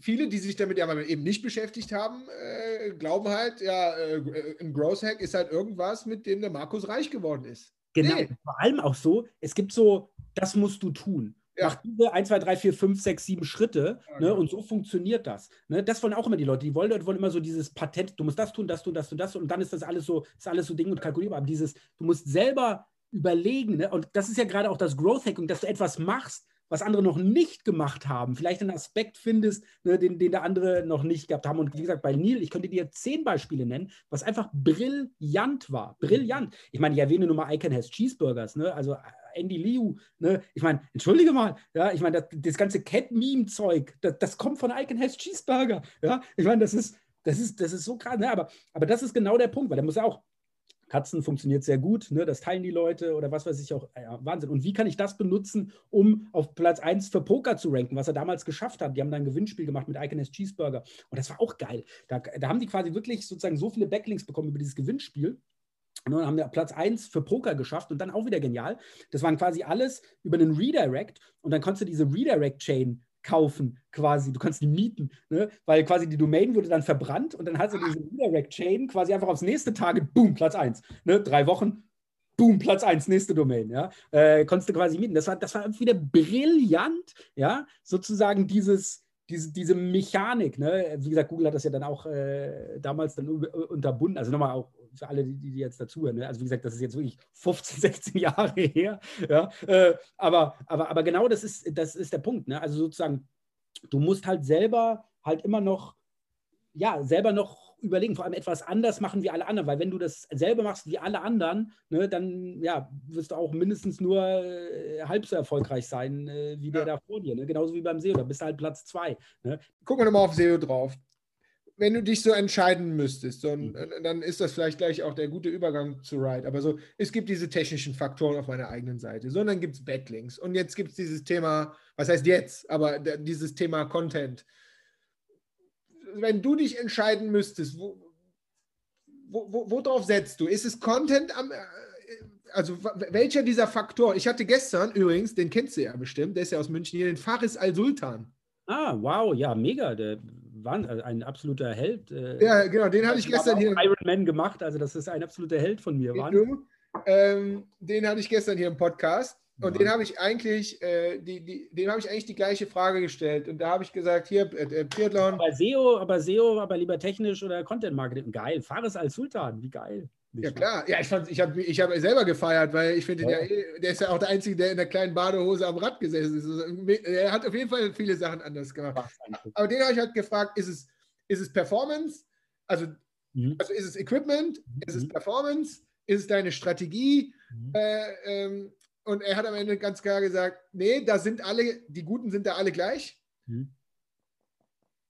viele, die sich damit ja eben nicht beschäftigt haben, äh, glauben halt, ja, äh, ein Growth Hack ist halt irgendwas, mit dem der Markus reich geworden ist. Genau, nee. vor allem auch so, es gibt so, das musst du tun. Ja. Mach diese 1, 2, 3, 4, 5, 6, 7 Schritte ja, ne, genau. und so funktioniert das. Ne? Das wollen auch immer die Leute. Die wollen, wollen immer so dieses Patent, du musst das tun, das tun, das tun, das und dann ist das alles so, ist alles so Ding und kalkulierbar. Aber dieses, du musst selber überlegen, ne? und das ist ja gerade auch das Growth Hacking, dass du etwas machst, was andere noch nicht gemacht haben, vielleicht einen Aspekt findest, ne, den, den der andere noch nicht gehabt haben. Und wie gesagt, bei Neil, ich könnte dir zehn Beispiele nennen, was einfach brillant war. Brillant. Ich meine, ich erwähne nur mal Icon Has Cheeseburgers, ne? also Andy Liu. Ne? Ich meine, entschuldige mal, ja, ich meine, das, das ganze Cat-Meme-Zeug, das, das, kommt von Icon Has Cheeseburger. Ja? Ich meine, das ist, das ist, das ist so krass, ne? aber, aber das ist genau der Punkt, weil der muss auch Katzen funktioniert sehr gut, ne? das teilen die Leute oder was weiß ich auch. Ja, Wahnsinn. Und wie kann ich das benutzen, um auf Platz 1 für Poker zu ranken, was er damals geschafft hat? Die haben da ein Gewinnspiel gemacht mit Iconess Cheeseburger. Und das war auch geil. Da, da haben die quasi wirklich sozusagen so viele Backlinks bekommen über dieses Gewinnspiel. Und dann haben wir Platz 1 für Poker geschafft und dann auch wieder genial. Das waren quasi alles über einen Redirect und dann konntest du diese Redirect-Chain kaufen, quasi. Du kannst die mieten, ne? weil quasi die Domain wurde dann verbrannt und dann hast du diese Redirect-Chain quasi einfach aufs nächste Target, boom, Platz 1. Ne? Drei Wochen, boom, Platz 1, nächste Domain. Ja? Äh, konntest du quasi mieten. Das war, das war wieder brillant, ja, sozusagen dieses. Diese, diese Mechanik, ne? wie gesagt, Google hat das ja dann auch äh, damals dann unterbunden, also nochmal auch für alle, die, die jetzt dazuhören. Ne? Also wie gesagt, das ist jetzt wirklich 15, 16 Jahre her. Ja? Äh, aber, aber, aber genau das ist, das ist der Punkt. Ne? Also sozusagen, du musst halt selber halt immer noch, ja, selber noch überlegen, vor allem etwas anders machen wie alle anderen, weil wenn du das selber machst wie alle anderen, ne, dann ja, wirst du auch mindestens nur äh, halb so erfolgreich sein äh, wie der da vor dir. Ne? Genauso wie beim SEO, da bist du halt Platz zwei. Ne? Gucken wir nochmal auf SEO drauf wenn du dich so entscheiden müsstest, so, mhm. dann ist das vielleicht gleich auch der gute Übergang zu Ride. Aber so, es gibt diese technischen Faktoren auf meiner eigenen Seite. So, und dann gibt es Backlinks. Und jetzt gibt es dieses Thema, was heißt jetzt, aber dieses Thema Content. Wenn du dich entscheiden müsstest, wo, wo, wo, worauf setzt du? Ist es Content am, äh, also welcher dieser Faktoren? Ich hatte gestern übrigens, den kennst du ja bestimmt, der ist ja aus München hier, den Faris Al-Sultan. Ah, wow, ja, mega. Der, ein absoluter Held. Äh, ja, genau, den hatte ich gestern hier. Iron Man gemacht, also das ist ein absoluter Held von mir. Du, ähm, den hatte ich gestern hier im Podcast. Und ja. den habe ich eigentlich, äh, die, die, dem habe ich eigentlich die gleiche Frage gestellt. Und da habe ich gesagt, hier, äh, äh Triathlon. Aber SEO, aber SEO, aber lieber technisch oder Content Marketing. Geil. Fares als Sultan, wie geil. Nicht ja, klar. Ja, ich, fand, ich habe ich hab selber gefeiert, weil ich finde, ja. der, eh, der ist ja auch der Einzige, der in der kleinen Badehose am Rad gesessen ist. Also, er hat auf jeden Fall viele Sachen anders gemacht. Aber den habe ich halt gefragt, ist es, ist es Performance? Also, mhm. also ist es Equipment? Mhm. Ist es Performance? Ist es deine Strategie? Mhm. Äh, ähm, und er hat am Ende ganz klar gesagt, nee, da sind alle, die Guten sind da alle gleich. Mhm.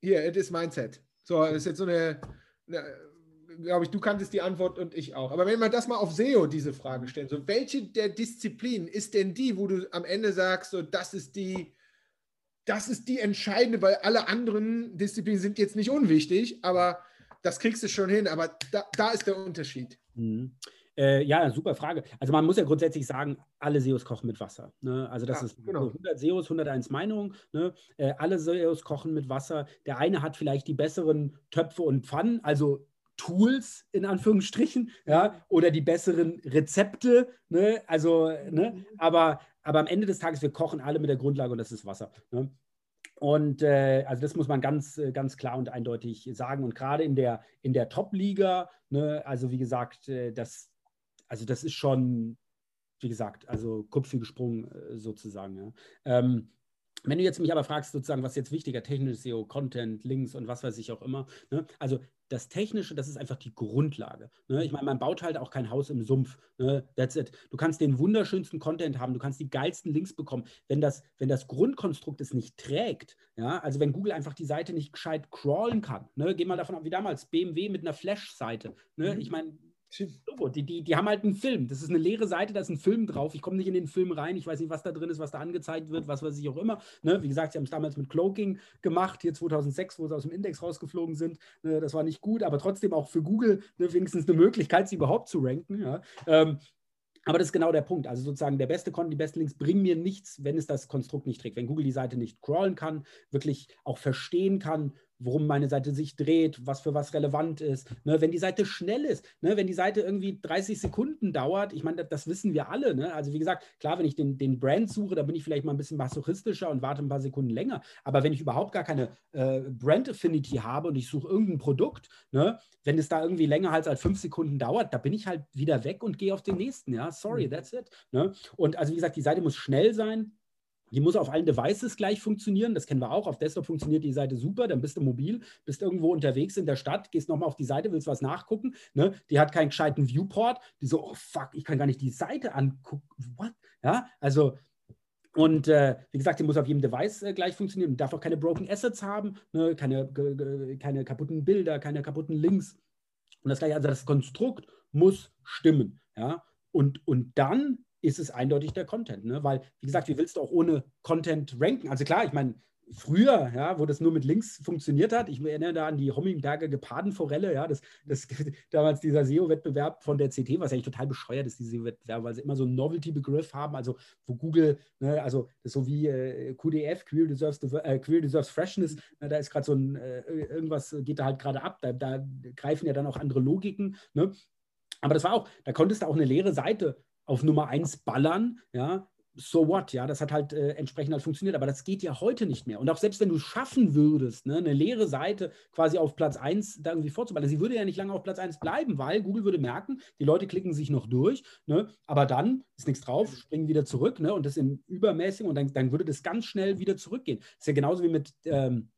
Hier, it is Mindset. So, das ist jetzt so eine, eine glaube ich, du kanntest die Antwort und ich auch. Aber wenn man das mal auf SEO diese Frage stellt, so welche der Disziplinen ist denn die, wo du am Ende sagst, so das ist die, das ist die entscheidende, weil alle anderen Disziplinen sind jetzt nicht unwichtig, aber das kriegst du schon hin. Aber da, da ist der Unterschied. Mhm. Äh, ja, super Frage. Also man muss ja grundsätzlich sagen, alle SEOs kochen mit Wasser. Ne? Also das ja, ist genau. 100 SEOs, 101 Meinungen. Ne? Äh, alle SEOs kochen mit Wasser. Der eine hat vielleicht die besseren Töpfe und Pfannen, also Tools in Anführungsstrichen, ja, oder die besseren Rezepte, ne, also, ne, aber, aber am Ende des Tages, wir kochen alle mit der Grundlage und das ist Wasser. Ne? Und äh, also das muss man ganz, äh, ganz klar und eindeutig sagen. Und gerade in der, in der Top-Liga, ne, also wie gesagt, äh, das, also das ist schon, wie gesagt, also Kupfi gesprungen äh, sozusagen. Ja. Ähm, wenn du jetzt mich aber fragst, sozusagen, was jetzt wichtiger, technisches SEO, Content, Links und was weiß ich auch immer, ne? also das Technische, das ist einfach die Grundlage. Ne? Ich meine, man baut halt auch kein Haus im Sumpf. Ne? That's it. Du kannst den wunderschönsten Content haben, du kannst die geilsten Links bekommen. Wenn das, wenn das Grundkonstrukt es nicht trägt, ja, also wenn Google einfach die Seite nicht gescheit crawlen kann, ne? geh mal davon ab, wie damals, BMW mit einer Flash-Seite. Ne? Mhm. Ich meine, Die, die, die haben halt einen Film. Das ist eine leere Seite, da ist ein Film drauf. Ich komme nicht in den Film rein. Ich weiß nicht, was da drin ist, was da angezeigt wird, was weiß ich auch immer. Ne? Wie gesagt, sie haben es damals mit Cloaking gemacht, hier 2006, wo sie aus dem Index rausgeflogen sind. Ne? Das war nicht gut, aber trotzdem auch für Google ne, wenigstens eine Möglichkeit, sie überhaupt zu ranken. Ja? Ähm, aber das ist genau der Punkt. Also sozusagen der beste Content, die besten Links bringen mir nichts, wenn es das Konstrukt nicht trägt. Wenn Google die Seite nicht crawlen kann, wirklich auch verstehen kann, worum meine Seite sich dreht, was für was relevant ist. Ne, wenn die Seite schnell ist, ne, wenn die Seite irgendwie 30 Sekunden dauert, ich meine, das, das wissen wir alle. Ne? Also wie gesagt, klar, wenn ich den, den Brand suche, da bin ich vielleicht mal ein bisschen masochistischer und warte ein paar Sekunden länger. Aber wenn ich überhaupt gar keine äh, Brand Affinity habe und ich suche irgendein Produkt, ne, wenn es da irgendwie länger als, als fünf Sekunden dauert, da bin ich halt wieder weg und gehe auf den nächsten. Ja, sorry, mhm. that's it. Ne? Und also wie gesagt, die Seite muss schnell sein die muss auf allen Devices gleich funktionieren. Das kennen wir auch. Auf Desktop funktioniert die Seite super. Dann bist du mobil, bist irgendwo unterwegs in der Stadt, gehst nochmal auf die Seite, willst was nachgucken. Ne? Die hat keinen gescheiten Viewport. Die so, oh fuck, ich kann gar nicht die Seite angucken. What? Ja, also und äh, wie gesagt, die muss auf jedem Device äh, gleich funktionieren darf auch keine Broken Assets haben, ne? keine, keine kaputten Bilder, keine kaputten Links. Und das gleiche, also das Konstrukt muss stimmen. Ja? Und, und dann ist es eindeutig der Content. Ne? Weil, wie gesagt, wie willst du auch ohne Content ranken? Also klar, ich meine, früher, ja, wo das nur mit Links funktioniert hat, ich erinnere da an die Hommingberger Gepardenforelle, ja, das, das damals dieser SEO-Wettbewerb von der CT, was eigentlich total bescheuert ist, diese SEO-Wettbewerb, weil sie immer so einen Novelty-Begriff haben, also wo Google, ne, also so wie äh, QDF, Queer Deserves, äh, Queer Deserves Freshness, ne, da ist gerade so ein, äh, irgendwas geht da halt gerade ab, da, da, greifen ja dann auch andere Logiken, ne? Aber das war auch, da konntest du auch eine leere Seite auf Nummer 1 ballern, ja, so what, ja, das hat halt äh, entsprechend halt funktioniert, aber das geht ja heute nicht mehr. Und auch selbst wenn du schaffen würdest, ne, eine leere Seite quasi auf Platz 1 da irgendwie vorzuballern, sie würde ja nicht lange auf Platz 1 bleiben, weil Google würde merken, die Leute klicken sich noch durch, ne, aber dann ist nichts drauf, springen wieder zurück, ne, und das im übermäßigen und dann, dann würde das ganz schnell wieder zurückgehen. Das ist ja genauso wie mit, ähm,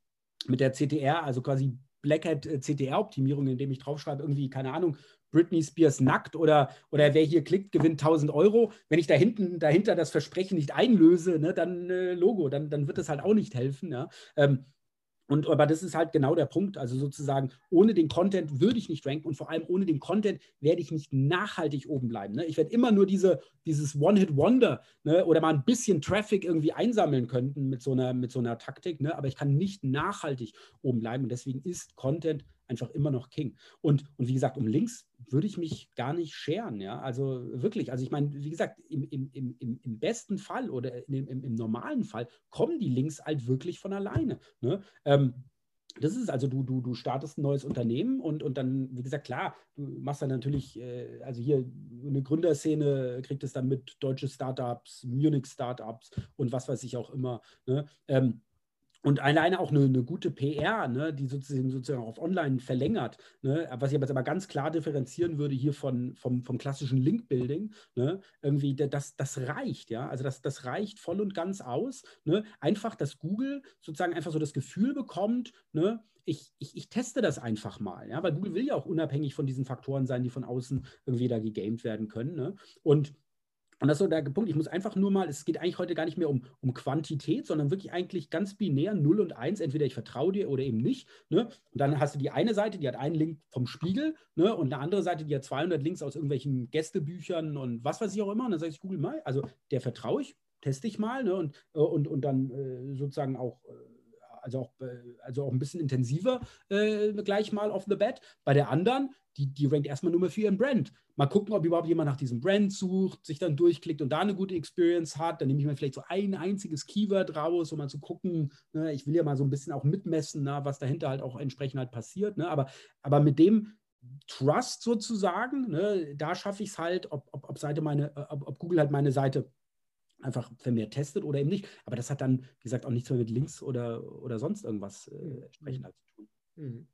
mit der CTR, also quasi Black Hat äh, indem ich draufschreibe, irgendwie, keine Ahnung, Britney Spears nackt oder, oder wer hier klickt, gewinnt 1000 Euro. Wenn ich da hinten, dahinter das Versprechen nicht einlöse, ne, dann äh, Logo, dann, dann wird das halt auch nicht helfen. Ja. Ähm, und aber das ist halt genau der Punkt. Also sozusagen, ohne den Content würde ich nicht ranken und vor allem ohne den Content werde ich nicht nachhaltig oben bleiben. Ne? Ich werde immer nur diese, dieses One-Hit-Wonder ne? oder mal ein bisschen Traffic irgendwie einsammeln können mit so einer, mit so einer Taktik, ne? aber ich kann nicht nachhaltig oben bleiben. Und deswegen ist Content einfach immer noch King. Und, und wie gesagt, um Links würde ich mich gar nicht scheren. Ja? Also wirklich, also ich meine, wie gesagt, im, im, im, im besten Fall oder im, im, normalen Fall kommen die Links halt wirklich von alleine. Ne? Ähm, das ist also, du, du, du startest ein neues Unternehmen und, und dann, wie gesagt, klar, du machst dann natürlich, äh, also hier eine Gründerszene kriegt es dann mit deutsche Startups, Munich Startups und was weiß ich auch immer. Ne? Ähm, und alleine auch eine, eine gute PR, ne, die sozusagen, sozusagen auf Online verlängert, ne, was ich aber jetzt aber ganz klar differenzieren würde hier von, vom, vom klassischen Link-Building, ne, irgendwie, das, das reicht, ja, also das, das reicht voll und ganz aus, ne, einfach, dass Google sozusagen einfach so das Gefühl bekommt, ne, ich, ich, ich teste das einfach mal, ja, weil Google will ja auch unabhängig von diesen Faktoren sein, die von außen irgendwie da gegamed werden können, ne, und und das ist so der Punkt. Ich muss einfach nur mal, es geht eigentlich heute gar nicht mehr um, um Quantität, sondern wirklich eigentlich ganz binär 0 und 1. Entweder ich vertraue dir oder eben nicht. Ne? Und dann hast du die eine Seite, die hat einen Link vom Spiegel ne? und eine andere Seite, die hat 200 Links aus irgendwelchen Gästebüchern und was weiß ich auch immer. Und dann sage ich Google mal, also der vertraue ich, teste ich mal ne? und, äh, und, und dann äh, sozusagen auch. Äh, also auch, äh, also auch ein bisschen intensiver äh, gleich mal off the bat. Bei der anderen, die, die rankt erstmal nur mehr für ihren Brand. Mal gucken, ob überhaupt jemand nach diesem Brand sucht, sich dann durchklickt und da eine gute Experience hat. Dann nehme ich mir vielleicht so ein einziges Keyword raus, um mal zu gucken. Ne, ich will ja mal so ein bisschen auch mitmessen, na, was dahinter halt auch entsprechend halt passiert. Ne, aber, aber mit dem Trust sozusagen, ne, da schaffe ich es halt, ob, ob, ob, Seite meine, ob, ob Google halt meine Seite einfach vermehrt testet oder eben nicht. Aber das hat dann, wie gesagt, auch nichts mehr mit Links oder, oder sonst irgendwas äh, mhm. entsprechend halt zu tun. Mhm.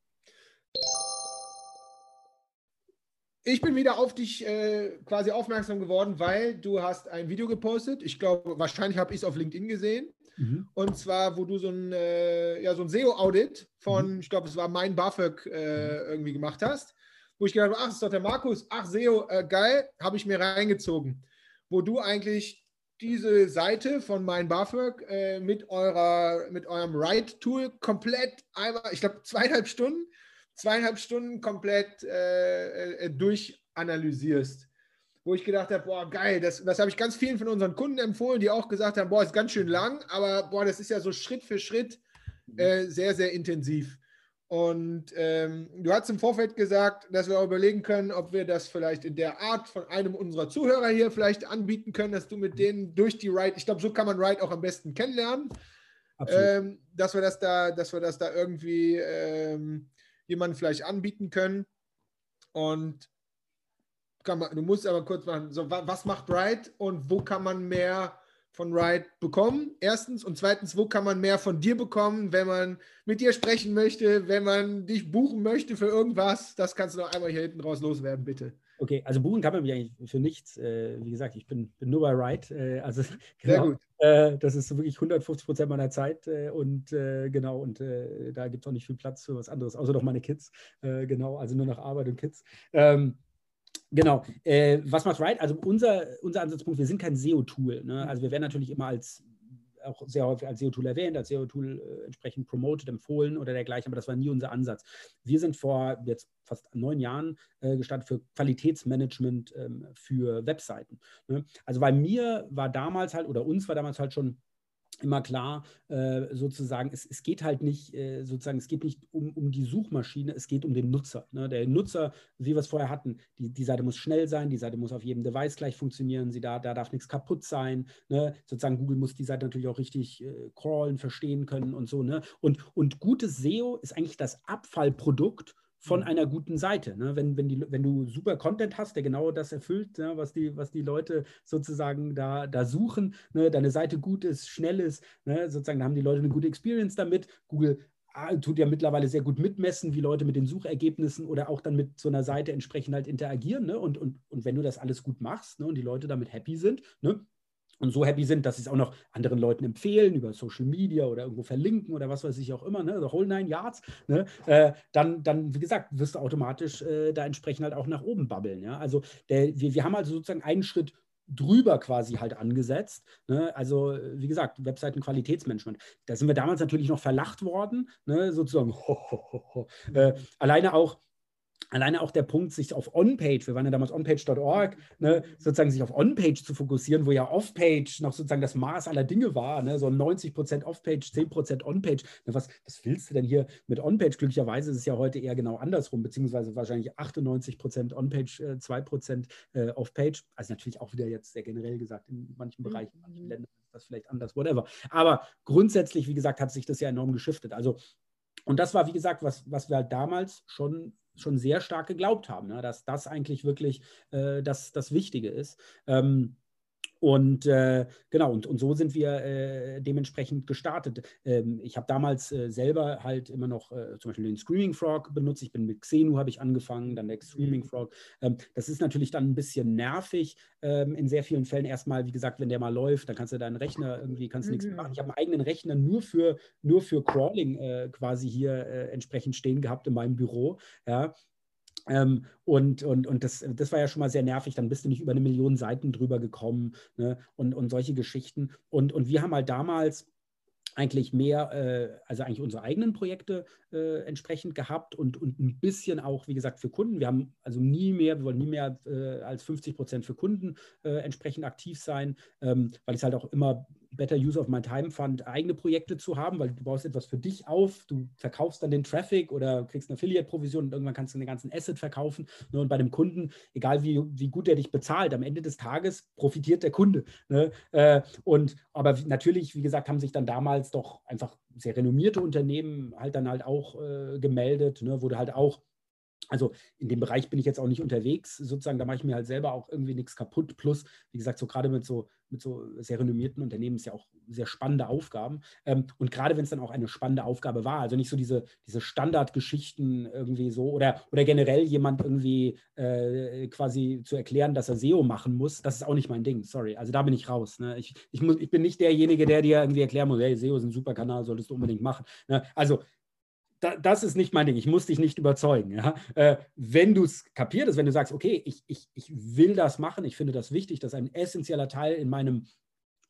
Ich bin wieder auf dich äh, quasi aufmerksam geworden, weil du hast ein Video gepostet. Ich glaube, wahrscheinlich habe ich es auf LinkedIn gesehen. Mhm. Und zwar, wo du so ein, äh, ja, so ein SEO-Audit von, mhm. ich glaube, es war mein BAföG äh, irgendwie gemacht hast. Wo ich gedacht habe, ach, das ist doch der Markus. Ach, SEO, äh, geil, habe ich mir reingezogen. Wo du eigentlich diese Seite von mein BAföG äh, mit, eurer, mit eurem Write-Tool komplett einmal, ich glaube, zweieinhalb Stunden, zweieinhalb Stunden komplett äh, äh, durch analysierst, wo ich gedacht habe, boah, geil, das, das habe ich ganz vielen von unseren Kunden empfohlen, die auch gesagt haben, boah, ist ganz schön lang, aber boah, das ist ja so Schritt für Schritt mhm. äh, sehr, sehr intensiv. Und ähm, du hast im Vorfeld gesagt, dass wir auch überlegen können, ob wir das vielleicht in der Art von einem unserer Zuhörer hier vielleicht anbieten können, dass du mit denen durch die Ride, ich glaube, so kann man Ride auch am besten kennenlernen, ähm, dass wir das da, dass wir das da irgendwie ähm, jemanden vielleicht anbieten können. Und man, du musst aber kurz machen, so, was macht Ride und wo kann man mehr von Ride bekommen? Erstens. Und zweitens, wo kann man mehr von dir bekommen, wenn man mit dir sprechen möchte, wenn man dich buchen möchte für irgendwas? Das kannst du noch einmal hier hinten raus loswerden, bitte. Okay, also buchen kann man mich eigentlich für nichts. Äh, wie gesagt, ich bin, bin nur bei Ride. Äh, also genau, Sehr gut. Äh, das ist wirklich 150 Prozent meiner Zeit äh, und äh, genau, und äh, da gibt es auch nicht viel Platz für was anderes, außer doch meine Kids. genau, also nur nach Arbeit und Kids. Ähm, Genau. Äh, was macht Ride? Also unser, unser Ansatzpunkt, wir sind kein SEO-Tool. Ne? Also wir werden natürlich immer als auch sehr häufig als SEO-Tool erwähnt, als SEO-Tool äh, entsprechend promoted, empfohlen oder dergleichen, aber das war nie unser Ansatz. Wir sind vor jetzt fast neun Jahren äh, gestartet für Qualitätsmanagement ähm, für Webseiten. Ne? Also bei mir war damals halt, oder uns war damals halt schon immer klar, äh, sozusagen, es, es geht halt nicht, äh, sozusagen, es geht nicht um, um die Suchmaschine, es geht um den Nutzer. Ne? Der Nutzer, wie wir es vorher hatten, die, die Seite muss schnell sein, die Seite muss auf jedem Device gleich funktionieren, sie da, da darf nichts kaputt sein. Ne? Sozusagen, Google muss die Seite natürlich auch richtig äh, crawlen, verstehen können und so. Ne? Und, und gutes SEO ist eigentlich das Abfallprodukt von mhm. einer guten Seite. Ne? Wenn, wenn, die, wenn du super Content hast, der genau das erfüllt, ne? was, die, was die Leute sozusagen da, da suchen, ne? deine Seite gut ist, schnell ist, ne? sozusagen, da haben die Leute eine gute Experience damit. Google ah, tut ja mittlerweile sehr gut mitmessen, wie Leute mit den Suchergebnissen oder auch dann mit so einer Seite entsprechend halt interagieren. Ne? Und, und, und wenn du das alles gut machst ne? und die Leute damit happy sind, ne? Und so happy sind, dass sie es auch noch anderen Leuten empfehlen, über Social Media oder irgendwo verlinken oder was weiß ich auch immer, ne, the whole nine yards, ne, äh, dann, dann, wie gesagt, wirst du automatisch äh, da entsprechend halt auch nach oben babbeln. Ja? Also der, wir, wir haben also sozusagen einen Schritt drüber quasi halt angesetzt. Ne? Also, wie gesagt, Webseitenqualitätsmanagement. Da sind wir damals natürlich noch verlacht worden, ne? sozusagen. Ho, ho, ho, äh, alleine auch alleine auch der Punkt, sich auf On-Page, wir waren ja damals onpage.org, ne, sozusagen sich auf On-Page zu fokussieren, wo ja Off-Page noch sozusagen das Maß aller Dinge war, ne, so 90% Off-Page, 10% On-Page. Ne, was, was willst du denn hier mit On-Page? Glücklicherweise ist es ja heute eher genau andersrum, beziehungsweise wahrscheinlich 98% On-Page, äh, 2% äh, Off-Page. Also natürlich auch wieder jetzt sehr generell gesagt, in manchen Bereichen, in manchen mhm. Ländern ist das vielleicht anders, whatever. Aber grundsätzlich, wie gesagt, hat sich das ja enorm geschiftet. Also und das war, wie gesagt, was, was wir halt damals schon schon sehr stark geglaubt haben, ne? dass das eigentlich wirklich äh, das, das Wichtige ist. Ähm, und äh, genau, und, und so sind wir äh, dementsprechend gestartet. Ähm, ich habe damals äh, selber halt immer noch äh, zum Beispiel den Screaming Frog benutzt. Ich bin mit Xenu habe ich angefangen, dann der Streaming Frog. Ähm, das ist natürlich dann ein bisschen nervig ähm, in sehr vielen Fällen. Erstmal, wie gesagt, wenn der mal läuft, dann kannst du deinen Rechner irgendwie kannst mhm. nichts machen. Ich habe einen eigenen Rechner nur für, nur für Crawling äh, quasi hier äh, entsprechend stehen gehabt in meinem Büro. Ja, ähm, und und, und das, das war ja schon mal sehr nervig. Dann bist du nicht über eine Million Seiten drüber gekommen ne? und, und solche Geschichten. Und, und wir haben halt damals eigentlich mehr, äh, also eigentlich unsere eigenen Projekte äh, entsprechend gehabt und, und ein bisschen auch, wie gesagt, für Kunden. Wir haben also nie mehr, wir wollen nie mehr äh, als 50 Prozent für Kunden äh, entsprechend aktiv sein, ähm, weil ich es halt auch immer Better Use of My Time fand, eigene Projekte zu haben, weil du baust etwas für dich auf, du verkaufst dann den Traffic oder kriegst eine Affiliate-Provision und irgendwann kannst du den ganzen Asset verkaufen. Ne? Und bei dem Kunden, egal wie, wie gut er dich bezahlt, am Ende des Tages profitiert der Kunde. Ne? Äh, und aber natürlich, wie gesagt, haben sich dann damals doch einfach sehr renommierte Unternehmen halt dann halt auch äh, gemeldet, ne? wurde halt auch also in dem Bereich bin ich jetzt auch nicht unterwegs, sozusagen, da mache ich mir halt selber auch irgendwie nichts kaputt. Plus, wie gesagt, so gerade mit so, mit so sehr renommierten Unternehmen ist ja auch sehr spannende Aufgaben. Ähm, und gerade wenn es dann auch eine spannende Aufgabe war, also nicht so diese, diese Standardgeschichten irgendwie so oder, oder generell jemand irgendwie äh, quasi zu erklären, dass er SEO machen muss, das ist auch nicht mein Ding, sorry. Also da bin ich raus. Ne? Ich, ich, muss, ich bin nicht derjenige, der dir irgendwie erklären muss, hey, SEO ist ein super Kanal, solltest du unbedingt machen. Ne? Also da, das ist nicht mein Ding. Ich muss dich nicht überzeugen. Ja? Äh, wenn du es kapierst, wenn du sagst, okay, ich, ich, ich will das machen, ich finde das wichtig, das ist ein essentieller Teil in meinem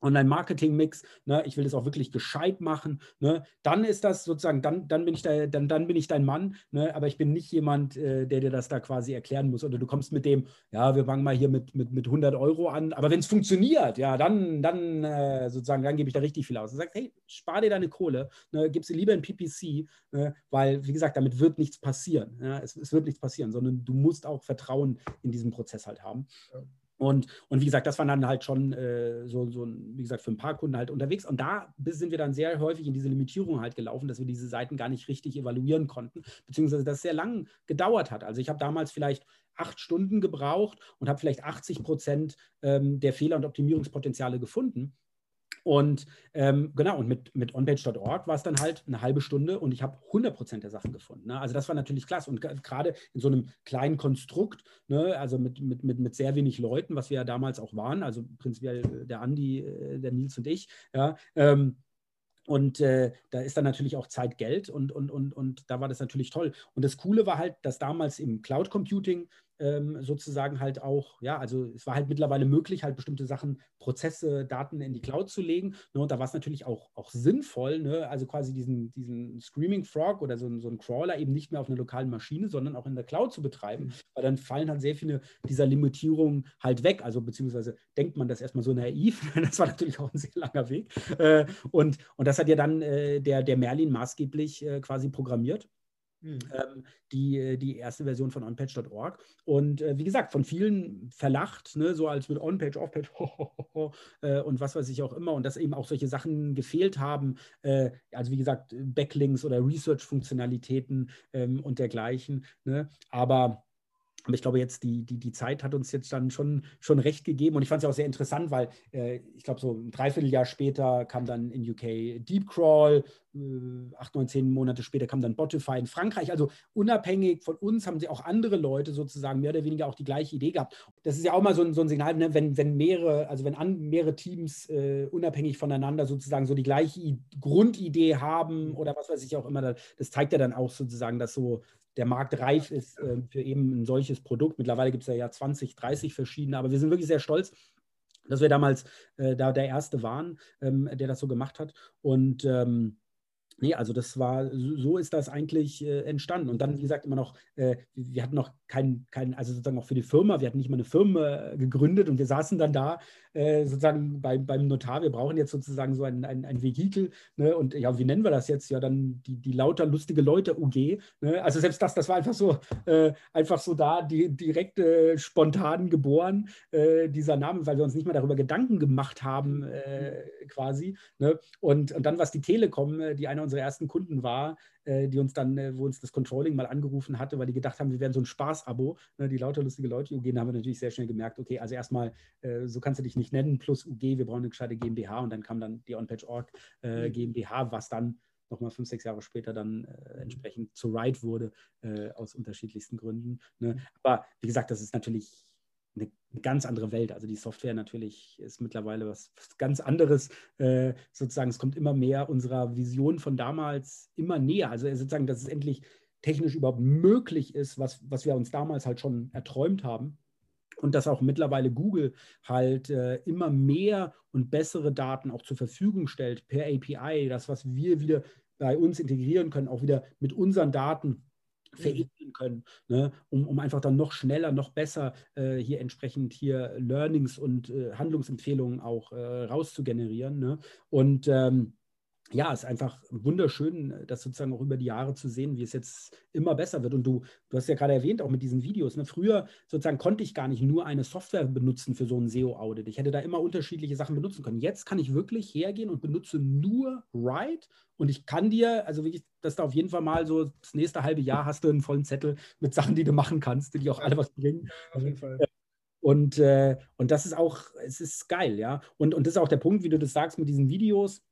Online-Marketing-Mix, ne, ich will das auch wirklich gescheit machen, ne, dann ist das sozusagen, dann, dann, bin ich da, dann, dann bin ich dein Mann, ne, aber ich bin nicht jemand, äh, der dir das da quasi erklären muss. Oder du kommst mit dem, ja, wir fangen mal hier mit, mit, mit 100 Euro an, aber wenn es funktioniert, ja, dann, dann äh, sozusagen, dann gebe ich da richtig viel aus. Du sagst, hey, spar dir deine Kohle, ne, gib sie lieber in PPC, ne, weil, wie gesagt, damit wird nichts passieren. Ja, es, es wird nichts passieren, sondern du musst auch Vertrauen in diesen Prozess halt haben. Ja. Und, und wie gesagt, das waren dann halt schon äh, so, so, wie gesagt, für ein paar Kunden halt unterwegs. Und da sind wir dann sehr häufig in diese Limitierung halt gelaufen, dass wir diese Seiten gar nicht richtig evaluieren konnten, beziehungsweise das sehr lang gedauert hat. Also ich habe damals vielleicht acht Stunden gebraucht und habe vielleicht 80 Prozent ähm, der Fehler und Optimierungspotenziale gefunden. Und ähm, genau, und mit, mit onpage.org war es dann halt eine halbe Stunde und ich habe 100% der Sachen gefunden. Ne? Also das war natürlich klasse. Und gerade in so einem kleinen Konstrukt, ne? also mit, mit, mit, mit sehr wenig Leuten, was wir ja damals auch waren, also prinzipiell der Andi, äh, der Nils und ich, ja, ähm, und äh, da ist dann natürlich auch Zeit Geld und, und, und, und da war das natürlich toll. Und das Coole war halt, dass damals im Cloud Computing ähm, sozusagen halt auch, ja, also es war halt mittlerweile möglich, halt bestimmte Sachen, Prozesse, Daten in die Cloud zu legen. Ne, und da war es natürlich auch, auch sinnvoll, ne, also quasi diesen, diesen Screaming Frog oder so, so einen Crawler eben nicht mehr auf einer lokalen Maschine, sondern auch in der Cloud zu betreiben, mhm. weil dann fallen halt sehr viele dieser Limitierungen halt weg. Also beziehungsweise denkt man das erstmal so naiv, das war natürlich auch ein sehr langer Weg. Äh, und, und das hat ja dann äh, der, der Merlin maßgeblich äh, quasi programmiert. Mhm. Die, äh, die erste Version von onpage.org. Und äh, wie gesagt, von vielen verlacht, ne, so als mit Onpage, Offpage äh, und was weiß ich auch immer. Und dass eben auch solche Sachen gefehlt haben. Äh, also wie gesagt, Backlinks oder Research-Funktionalitäten ähm, und dergleichen. Ne? Aber aber ich glaube, jetzt die, die, die Zeit hat uns jetzt dann schon, schon recht gegeben. Und ich fand es auch sehr interessant, weil äh, ich glaube, so ein Dreivierteljahr später kam dann in UK Deep Crawl, äh, acht, neun, zehn Monate später kam dann Spotify in Frankreich. Also unabhängig von uns haben sie auch andere Leute sozusagen mehr oder weniger auch die gleiche Idee gehabt. Das ist ja auch mal so ein, so ein Signal, ne? wenn, wenn mehrere, also wenn an, mehrere Teams äh, unabhängig voneinander sozusagen so die gleiche I Grundidee haben oder was weiß ich auch immer, das zeigt ja dann auch sozusagen, dass so der Markt reif ist äh, für eben ein solches Produkt. Mittlerweile gibt es ja, ja 20, 30 verschiedene, aber wir sind wirklich sehr stolz, dass wir damals äh, da der Erste waren, ähm, der das so gemacht hat. Und ähm, Nee, also das war, so ist das eigentlich äh, entstanden. Und dann, wie gesagt, immer noch, äh, wir hatten noch keinen, kein, also sozusagen auch für die Firma, wir hatten nicht mal eine Firma äh, gegründet und wir saßen dann da äh, sozusagen bei, beim Notar, wir brauchen jetzt sozusagen so ein, ein, ein Vehikel. Ne? Und ja, wie nennen wir das jetzt? Ja, dann die, die lauter lustige Leute UG. Ne? Also selbst das, das war einfach so, äh, einfach so da, die, direkt äh, spontan geboren, dieser Name, weil wir uns nicht mal darüber Gedanken gemacht haben, quasi. Ne? Und, und dann, was die Telekom, die einer unsere ersten Kunden war, äh, die uns dann, äh, wo uns das Controlling mal angerufen hatte, weil die gedacht haben, wir wären so ein Spaß-Abo, ne, die lauter lustige Leute UG, haben wir natürlich sehr schnell gemerkt, okay, also erstmal, äh, so kannst du dich nicht nennen, plus UG, wir brauchen eine gescheite GmbH und dann kam dann die OnPage.org äh, mhm. GmbH, was dann nochmal fünf, sechs Jahre später dann äh, mhm. entsprechend zu Ride wurde, äh, aus unterschiedlichsten Gründen. Ne? Aber wie gesagt, das ist natürlich eine ganz andere Welt. Also die Software natürlich ist mittlerweile was, was ganz anderes. Äh, sozusagen, es kommt immer mehr unserer Vision von damals immer näher. Also sozusagen, dass es endlich technisch überhaupt möglich ist, was, was wir uns damals halt schon erträumt haben. Und dass auch mittlerweile Google halt äh, immer mehr und bessere Daten auch zur Verfügung stellt per API, das, was wir wieder bei uns integrieren können, auch wieder mit unseren Daten veredeln können, ne? um, um einfach dann noch schneller, noch besser äh, hier entsprechend hier Learnings und äh, Handlungsempfehlungen auch äh, rauszugenerieren. Ne? Und ähm, ja, es ist einfach wunderschön, das sozusagen auch über die Jahre zu sehen, wie es jetzt immer besser wird. Und du, du hast ja gerade erwähnt, auch mit diesen Videos. Ne? Früher sozusagen konnte ich gar nicht nur eine Software benutzen für so ein SEO-Audit. Ich hätte da immer unterschiedliche Sachen benutzen können. Jetzt kann ich wirklich hergehen und benutze nur Write. Und ich kann dir, also wirklich, dass da auf jeden Fall mal so das nächste halbe Jahr hast du einen vollen Zettel mit Sachen, die du machen kannst, die auch alle was bringen. Auf jeden Fall. Und, äh, und das ist auch, es ist geil, ja. Und, und das ist auch der Punkt, wie du das sagst mit diesen Videos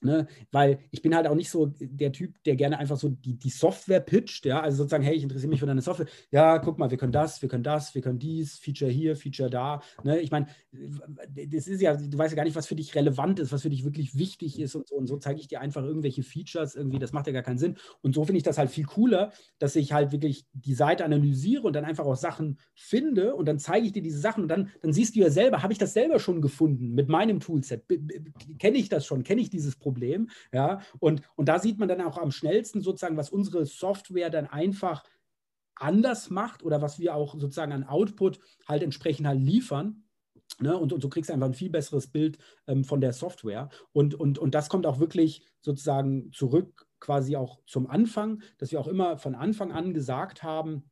Ne, weil ich bin halt auch nicht so der Typ, der gerne einfach so die, die Software pitcht, ja, also sozusagen, hey, ich interessiere mich für deine Software, ja, guck mal, wir können das, wir können das, wir können dies, Feature hier, Feature da, ne, ich meine, das ist ja, du weißt ja gar nicht, was für dich relevant ist, was für dich wirklich wichtig ist und so, und so zeige ich dir einfach irgendwelche Features, irgendwie, das macht ja gar keinen Sinn. Und so finde ich das halt viel cooler, dass ich halt wirklich die Seite analysiere und dann einfach auch Sachen finde und dann zeige ich dir diese Sachen und dann, dann siehst du ja selber, habe ich das selber schon gefunden mit meinem Toolset, kenne ich das schon, kenne ich dieses Problem, Problem. Ja, und, und da sieht man dann auch am schnellsten sozusagen, was unsere Software dann einfach anders macht oder was wir auch sozusagen an Output halt entsprechend halt liefern. Ne? Und, und so kriegst du einfach ein viel besseres Bild ähm, von der Software. Und, und, und das kommt auch wirklich sozusagen zurück quasi auch zum Anfang, dass wir auch immer von Anfang an gesagt haben,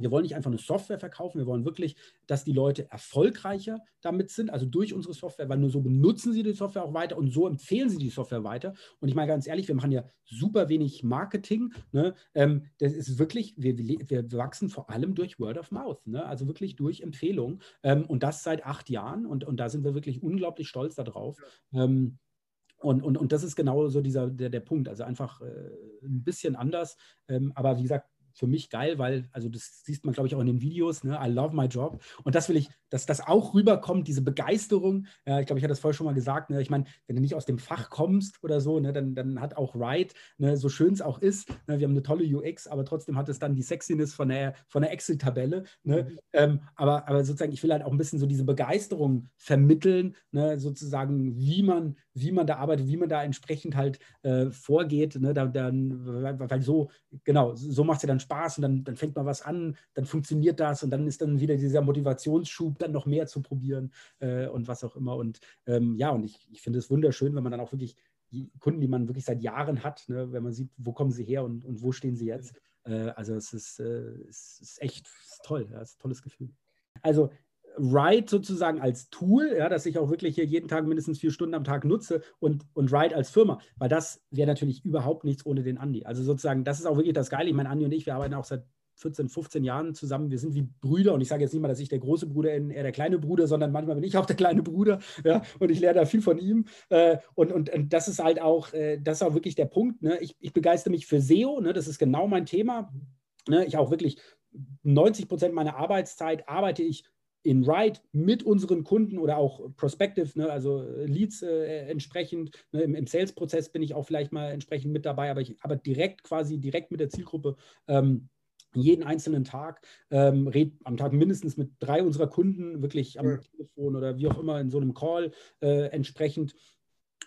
wir wollen nicht einfach eine Software verkaufen, wir wollen wirklich, dass die Leute erfolgreicher damit sind, also durch unsere Software, weil nur so benutzen sie die Software auch weiter und so empfehlen sie die Software weiter. Und ich meine ganz ehrlich, wir machen ja super wenig Marketing. Ne? Ähm, das ist wirklich, wir, wir wachsen vor allem durch Word of Mouth, ne? also wirklich durch Empfehlungen. Ähm, und das seit acht Jahren und, und da sind wir wirklich unglaublich stolz darauf. Ja. Ähm, und, und, und das ist genau so dieser, der, der Punkt. Also einfach äh, ein bisschen anders. Ähm, aber wie gesagt, für mich geil, weil, also das sieht man, glaube ich, auch in den Videos, ne? I love my job. Und das will ich, dass das auch rüberkommt, diese Begeisterung. Ja, ich glaube, ich hatte das vorher schon mal gesagt. Ne? Ich meine, wenn du nicht aus dem Fach kommst oder so, ne, dann, dann hat auch Write, ne, so schön es auch ist, ne, wir haben eine tolle UX, aber trotzdem hat es dann die Sexiness von der, von der Excel-Tabelle. Ne? Mhm. Ähm, aber, aber sozusagen, ich will halt auch ein bisschen so diese Begeisterung vermitteln, ne? sozusagen, wie man, wie man da arbeitet, wie man da entsprechend halt äh, vorgeht. Ne? Da, dann, weil so, genau, so macht es ja dann Spaß und dann, dann fängt man was an, dann funktioniert das und dann ist dann wieder dieser Motivationsschub, dann noch mehr zu probieren äh, und was auch immer. Und ähm, ja, und ich, ich finde es wunderschön, wenn man dann auch wirklich die Kunden, die man wirklich seit Jahren hat, ne, wenn man sieht, wo kommen sie her und, und wo stehen sie jetzt. Äh, also es ist, äh, es ist echt es ist toll, ja, es ist ein tolles Gefühl. Also Ride sozusagen als Tool, ja, dass ich auch wirklich hier jeden Tag mindestens vier Stunden am Tag nutze und, und Ride als Firma, weil das wäre natürlich überhaupt nichts ohne den Andi. Also sozusagen, das ist auch wirklich das Geile. Ich meine, Andi und ich, wir arbeiten auch seit 14, 15 Jahren zusammen. Wir sind wie Brüder und ich sage jetzt nicht mal, dass ich der große Bruder bin, er der kleine Bruder, sondern manchmal bin ich auch der kleine Bruder ja, und ich lerne da viel von ihm. Äh, und, und, und das ist halt auch, äh, das ist auch wirklich der Punkt. Ne? Ich, ich begeistere mich für SEO, ne? das ist genau mein Thema. Ne? Ich auch wirklich 90 Prozent meiner Arbeitszeit arbeite ich in Write mit unseren Kunden oder auch Prospective, ne, also äh, Leads äh, entsprechend. Ne, Im, im Sales-Prozess bin ich auch vielleicht mal entsprechend mit dabei, aber ich aber direkt quasi direkt mit der Zielgruppe. Ähm, jeden einzelnen Tag, ähm, red am Tag mindestens mit drei unserer Kunden, wirklich am ja. Telefon oder wie auch immer in so einem Call äh, entsprechend.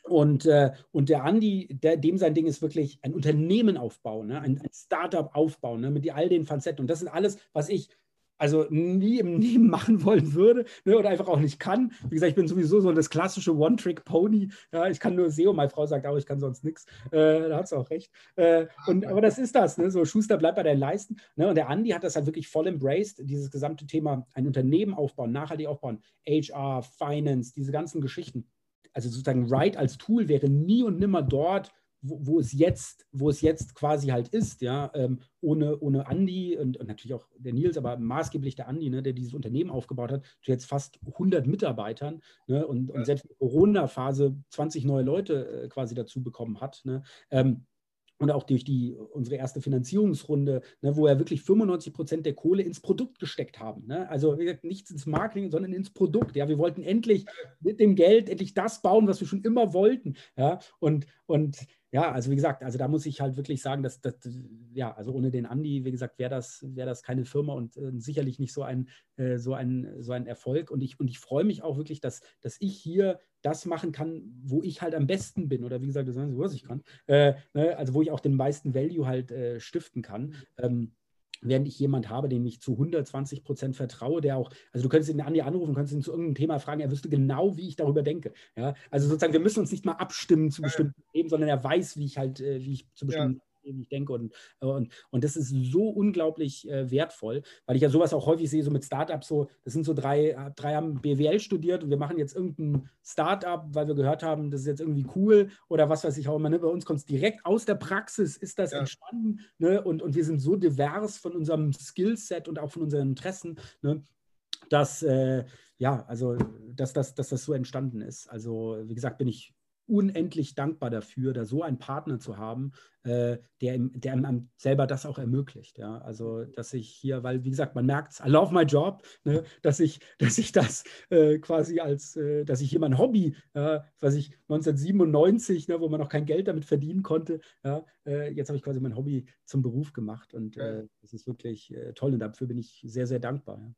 Und, äh, und der Andi, der, dem sein Ding ist wirklich ein Unternehmen aufbauen, ne? ein, ein Startup aufbauen, ne? mit all den Facetten. Und das ist alles, was ich also nie im Leben machen wollen würde ne, oder einfach auch nicht kann. Wie gesagt, ich bin sowieso so das klassische One-Trick-Pony. Ja, ich kann nur SEO. Meine Frau sagt auch, ich kann sonst nichts. Äh, da hat sie auch recht. Äh, und, aber das ist das. Ne, so Schuster bleibt bei deinen Leisten. Ne, und der Andi hat das halt wirklich voll embraced, dieses gesamte Thema, ein Unternehmen aufbauen, nachhaltig aufbauen, HR, Finance, diese ganzen Geschichten. Also sozusagen Write als Tool wäre nie und nimmer dort, wo, wo, es jetzt, wo es jetzt quasi halt ist, ja, ähm, ohne, ohne Andi und, und, natürlich auch der Nils, aber maßgeblich der Andi, ne, der dieses Unternehmen aufgebaut hat, zu jetzt fast 100 Mitarbeitern ne, und, und selbst in der Corona-Phase 20 neue Leute äh, quasi dazu bekommen hat. Ne, ähm, und auch durch die, unsere erste Finanzierungsrunde, ne, wo wir wirklich 95 Prozent der Kohle ins Produkt gesteckt haben. Ne? Also wie gesagt, nichts ins Marketing, sondern ins Produkt. Ja, wir wollten endlich mit dem Geld endlich das bauen, was wir schon immer wollten. Ja, und, und ja, also wie gesagt, also da muss ich halt wirklich sagen, dass, dass ja, also ohne den Andi, wie gesagt, wäre das, wär das keine Firma und äh, sicherlich nicht so ein, äh, so, ein, so ein Erfolg. Und ich, und ich freue mich auch wirklich, dass, dass ich hier das machen kann, wo ich halt am besten bin oder wie gesagt, das ist, was ich kann. Äh, ne, also wo ich auch den meisten Value halt äh, stiften kann. Ähm, während ich jemand habe, dem ich zu 120 Prozent vertraue, der auch, also du könntest ihn an die anrufen, könntest ihn zu irgendeinem Thema fragen, er wüsste genau, wie ich darüber denke. Ja, also sozusagen, wir müssen uns nicht mal abstimmen zu bestimmten Themen, sondern er weiß, wie ich halt, äh, wie ich zu bestimmten ja ich denke. Und, und, und das ist so unglaublich äh, wertvoll, weil ich ja sowas auch häufig sehe, so mit Startups, so, das sind so drei, drei haben BWL studiert und wir machen jetzt irgendein Startup, weil wir gehört haben, das ist jetzt irgendwie cool oder was weiß ich auch immer. Ne? Bei uns kommt es direkt aus der Praxis, ist das ja. entstanden. Ne? Und, und wir sind so divers von unserem Skillset und auch von unseren Interessen, ne? dass, äh, ja, also, dass, dass, dass das so entstanden ist. Also, wie gesagt, bin ich unendlich dankbar dafür, da so einen Partner zu haben, äh, der, der einem selber das auch ermöglicht. Ja? Also, dass ich hier, weil, wie gesagt, man merkt es, I love my job, ne? dass, ich, dass ich das äh, quasi als, äh, dass ich hier mein Hobby, was ich 1997, ne, wo man noch kein Geld damit verdienen konnte, ja, äh, jetzt habe ich quasi mein Hobby zum Beruf gemacht und äh, das ist wirklich äh, toll und dafür bin ich sehr, sehr dankbar. Ja.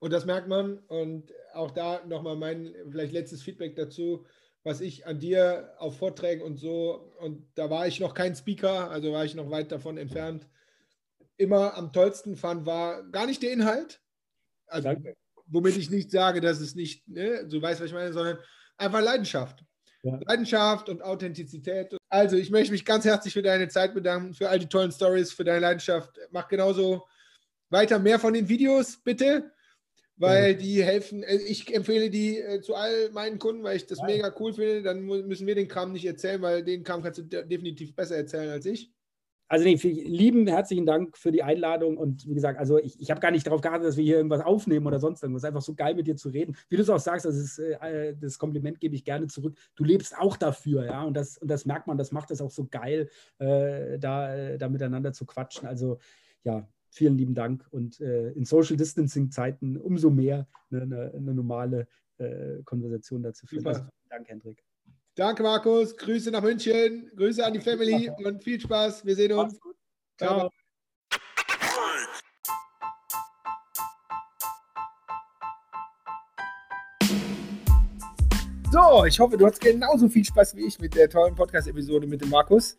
Und das merkt man und auch da nochmal mein vielleicht letztes Feedback dazu was ich an dir auf Vorträgen und so, und da war ich noch kein Speaker, also war ich noch weit davon entfernt, immer am tollsten fand, war gar nicht der Inhalt. Also, Danke. womit ich nicht sage, dass es nicht, ne, du weißt, was ich meine, sondern einfach Leidenschaft. Ja. Leidenschaft und Authentizität. Also, ich möchte mich ganz herzlich für deine Zeit bedanken, für all die tollen Stories, für deine Leidenschaft. Mach genauso weiter mehr von den Videos, bitte weil die helfen. Äh, ich empfehle die äh, zu all meinen Kunden, weil ich das mega cool finde. Dann müssen wir den Kram nicht erzählen, weil den Kram kannst du definitiv besser erzählen als ich. Also nee, lieben herzlichen Dank für die Einladung und wie gesagt, also ich, ich habe gar nicht darauf geachtet, dass wir hier irgendwas aufnehmen oder sonst irgendwas. Einfach so geil mit dir zu reden. Wie du es auch sagst, das, ist, äh, das Kompliment gebe ich gerne zurück. Du lebst auch dafür, ja, und das, und das merkt man, das macht es auch so geil, äh, da, da miteinander zu quatschen. Also ja, vielen lieben Dank und äh, in Social Distancing Zeiten umso mehr eine, eine, eine normale äh, Konversation dazu führen. Also, Dank, Hendrik. Danke, Markus. Grüße nach München. Grüße an die Family und viel Spaß. Wir sehen uns. Ciao. So, ich hoffe, du hast genauso viel Spaß wie ich mit der tollen Podcast-Episode mit dem Markus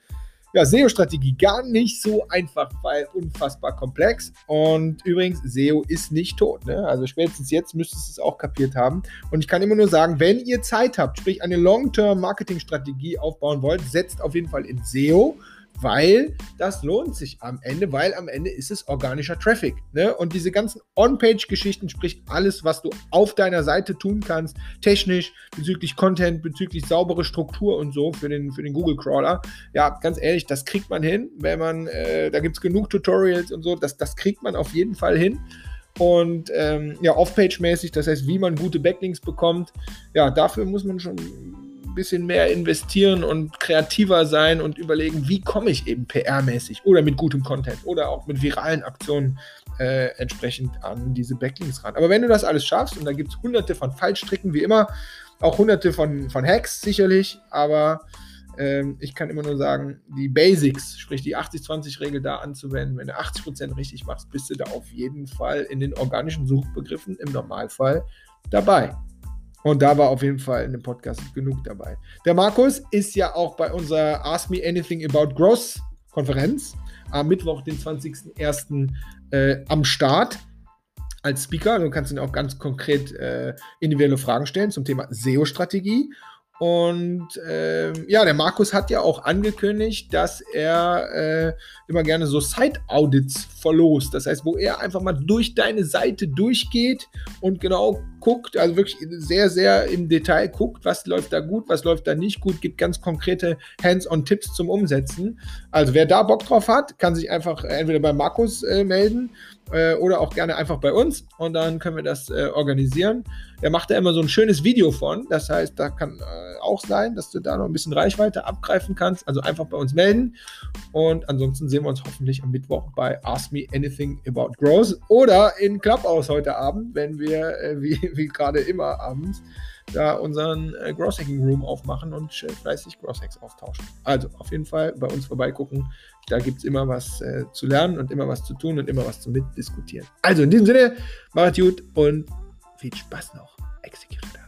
ja, SEO-Strategie gar nicht so einfach, weil unfassbar komplex. Und übrigens, SEO ist nicht tot. Ne? Also spätestens jetzt müsstest du es auch kapiert haben. Und ich kann immer nur sagen, wenn ihr Zeit habt, sprich eine Long-Term-Marketing-Strategie aufbauen wollt, setzt auf jeden Fall in SEO weil das lohnt sich am Ende, weil am Ende ist es organischer Traffic. Ne? Und diese ganzen On-Page-Geschichten, sprich alles, was du auf deiner Seite tun kannst, technisch, bezüglich Content, bezüglich saubere Struktur und so für den, für den Google-Crawler, ja, ganz ehrlich, das kriegt man hin, wenn man, äh, da gibt es genug Tutorials und so, das, das kriegt man auf jeden Fall hin. Und ähm, ja, Off-Page-mäßig, das heißt, wie man gute Backlinks bekommt, ja, dafür muss man schon bisschen mehr investieren und kreativer sein und überlegen, wie komme ich eben PR-mäßig oder mit gutem Content oder auch mit viralen Aktionen äh, entsprechend an diese Backlinks ran. Aber wenn du das alles schaffst, und da gibt es hunderte von Fallstricken, wie immer, auch hunderte von, von Hacks sicherlich, aber ähm, ich kann immer nur sagen, die Basics, sprich die 80-20-Regel da anzuwenden, wenn du 80% richtig machst, bist du da auf jeden Fall in den organischen Suchbegriffen im Normalfall dabei. Und da war auf jeden Fall in dem Podcast genug dabei. Der Markus ist ja auch bei unserer Ask Me Anything About Growth Konferenz am Mittwoch, den 20.01. Äh, am Start als Speaker. Du kannst ihn auch ganz konkret äh, individuelle Fragen stellen zum Thema SEO-Strategie. Und ähm, ja, der Markus hat ja auch angekündigt, dass er äh, immer gerne so Site-Audits verlost. Das heißt, wo er einfach mal durch deine Seite durchgeht und genau guckt, also wirklich sehr, sehr im Detail guckt, was läuft da gut, was läuft da nicht gut, gibt ganz konkrete Hands-on-Tipps zum Umsetzen. Also wer da Bock drauf hat, kann sich einfach entweder bei Markus äh, melden äh, oder auch gerne einfach bei uns und dann können wir das äh, organisieren. Er macht da immer so ein schönes Video von, das heißt, da kann äh, auch sein, dass du da noch ein bisschen Reichweite abgreifen kannst. Also einfach bei uns melden und ansonsten sehen wir uns hoffentlich am Mittwoch bei Ask Me Anything About Growth oder in Clubhouse heute Abend, wenn wir, äh, wie, wie gerade immer abends, da unseren äh, Growth Hacking Room aufmachen und äh, fleißig Growth Hacks austauschen. Also auf jeden Fall bei uns vorbeigucken. Da gibt es immer was äh, zu lernen und immer was zu tun und immer was zu mitdiskutieren. Also in diesem Sinne, macht gut und viel Spaß noch. Execute.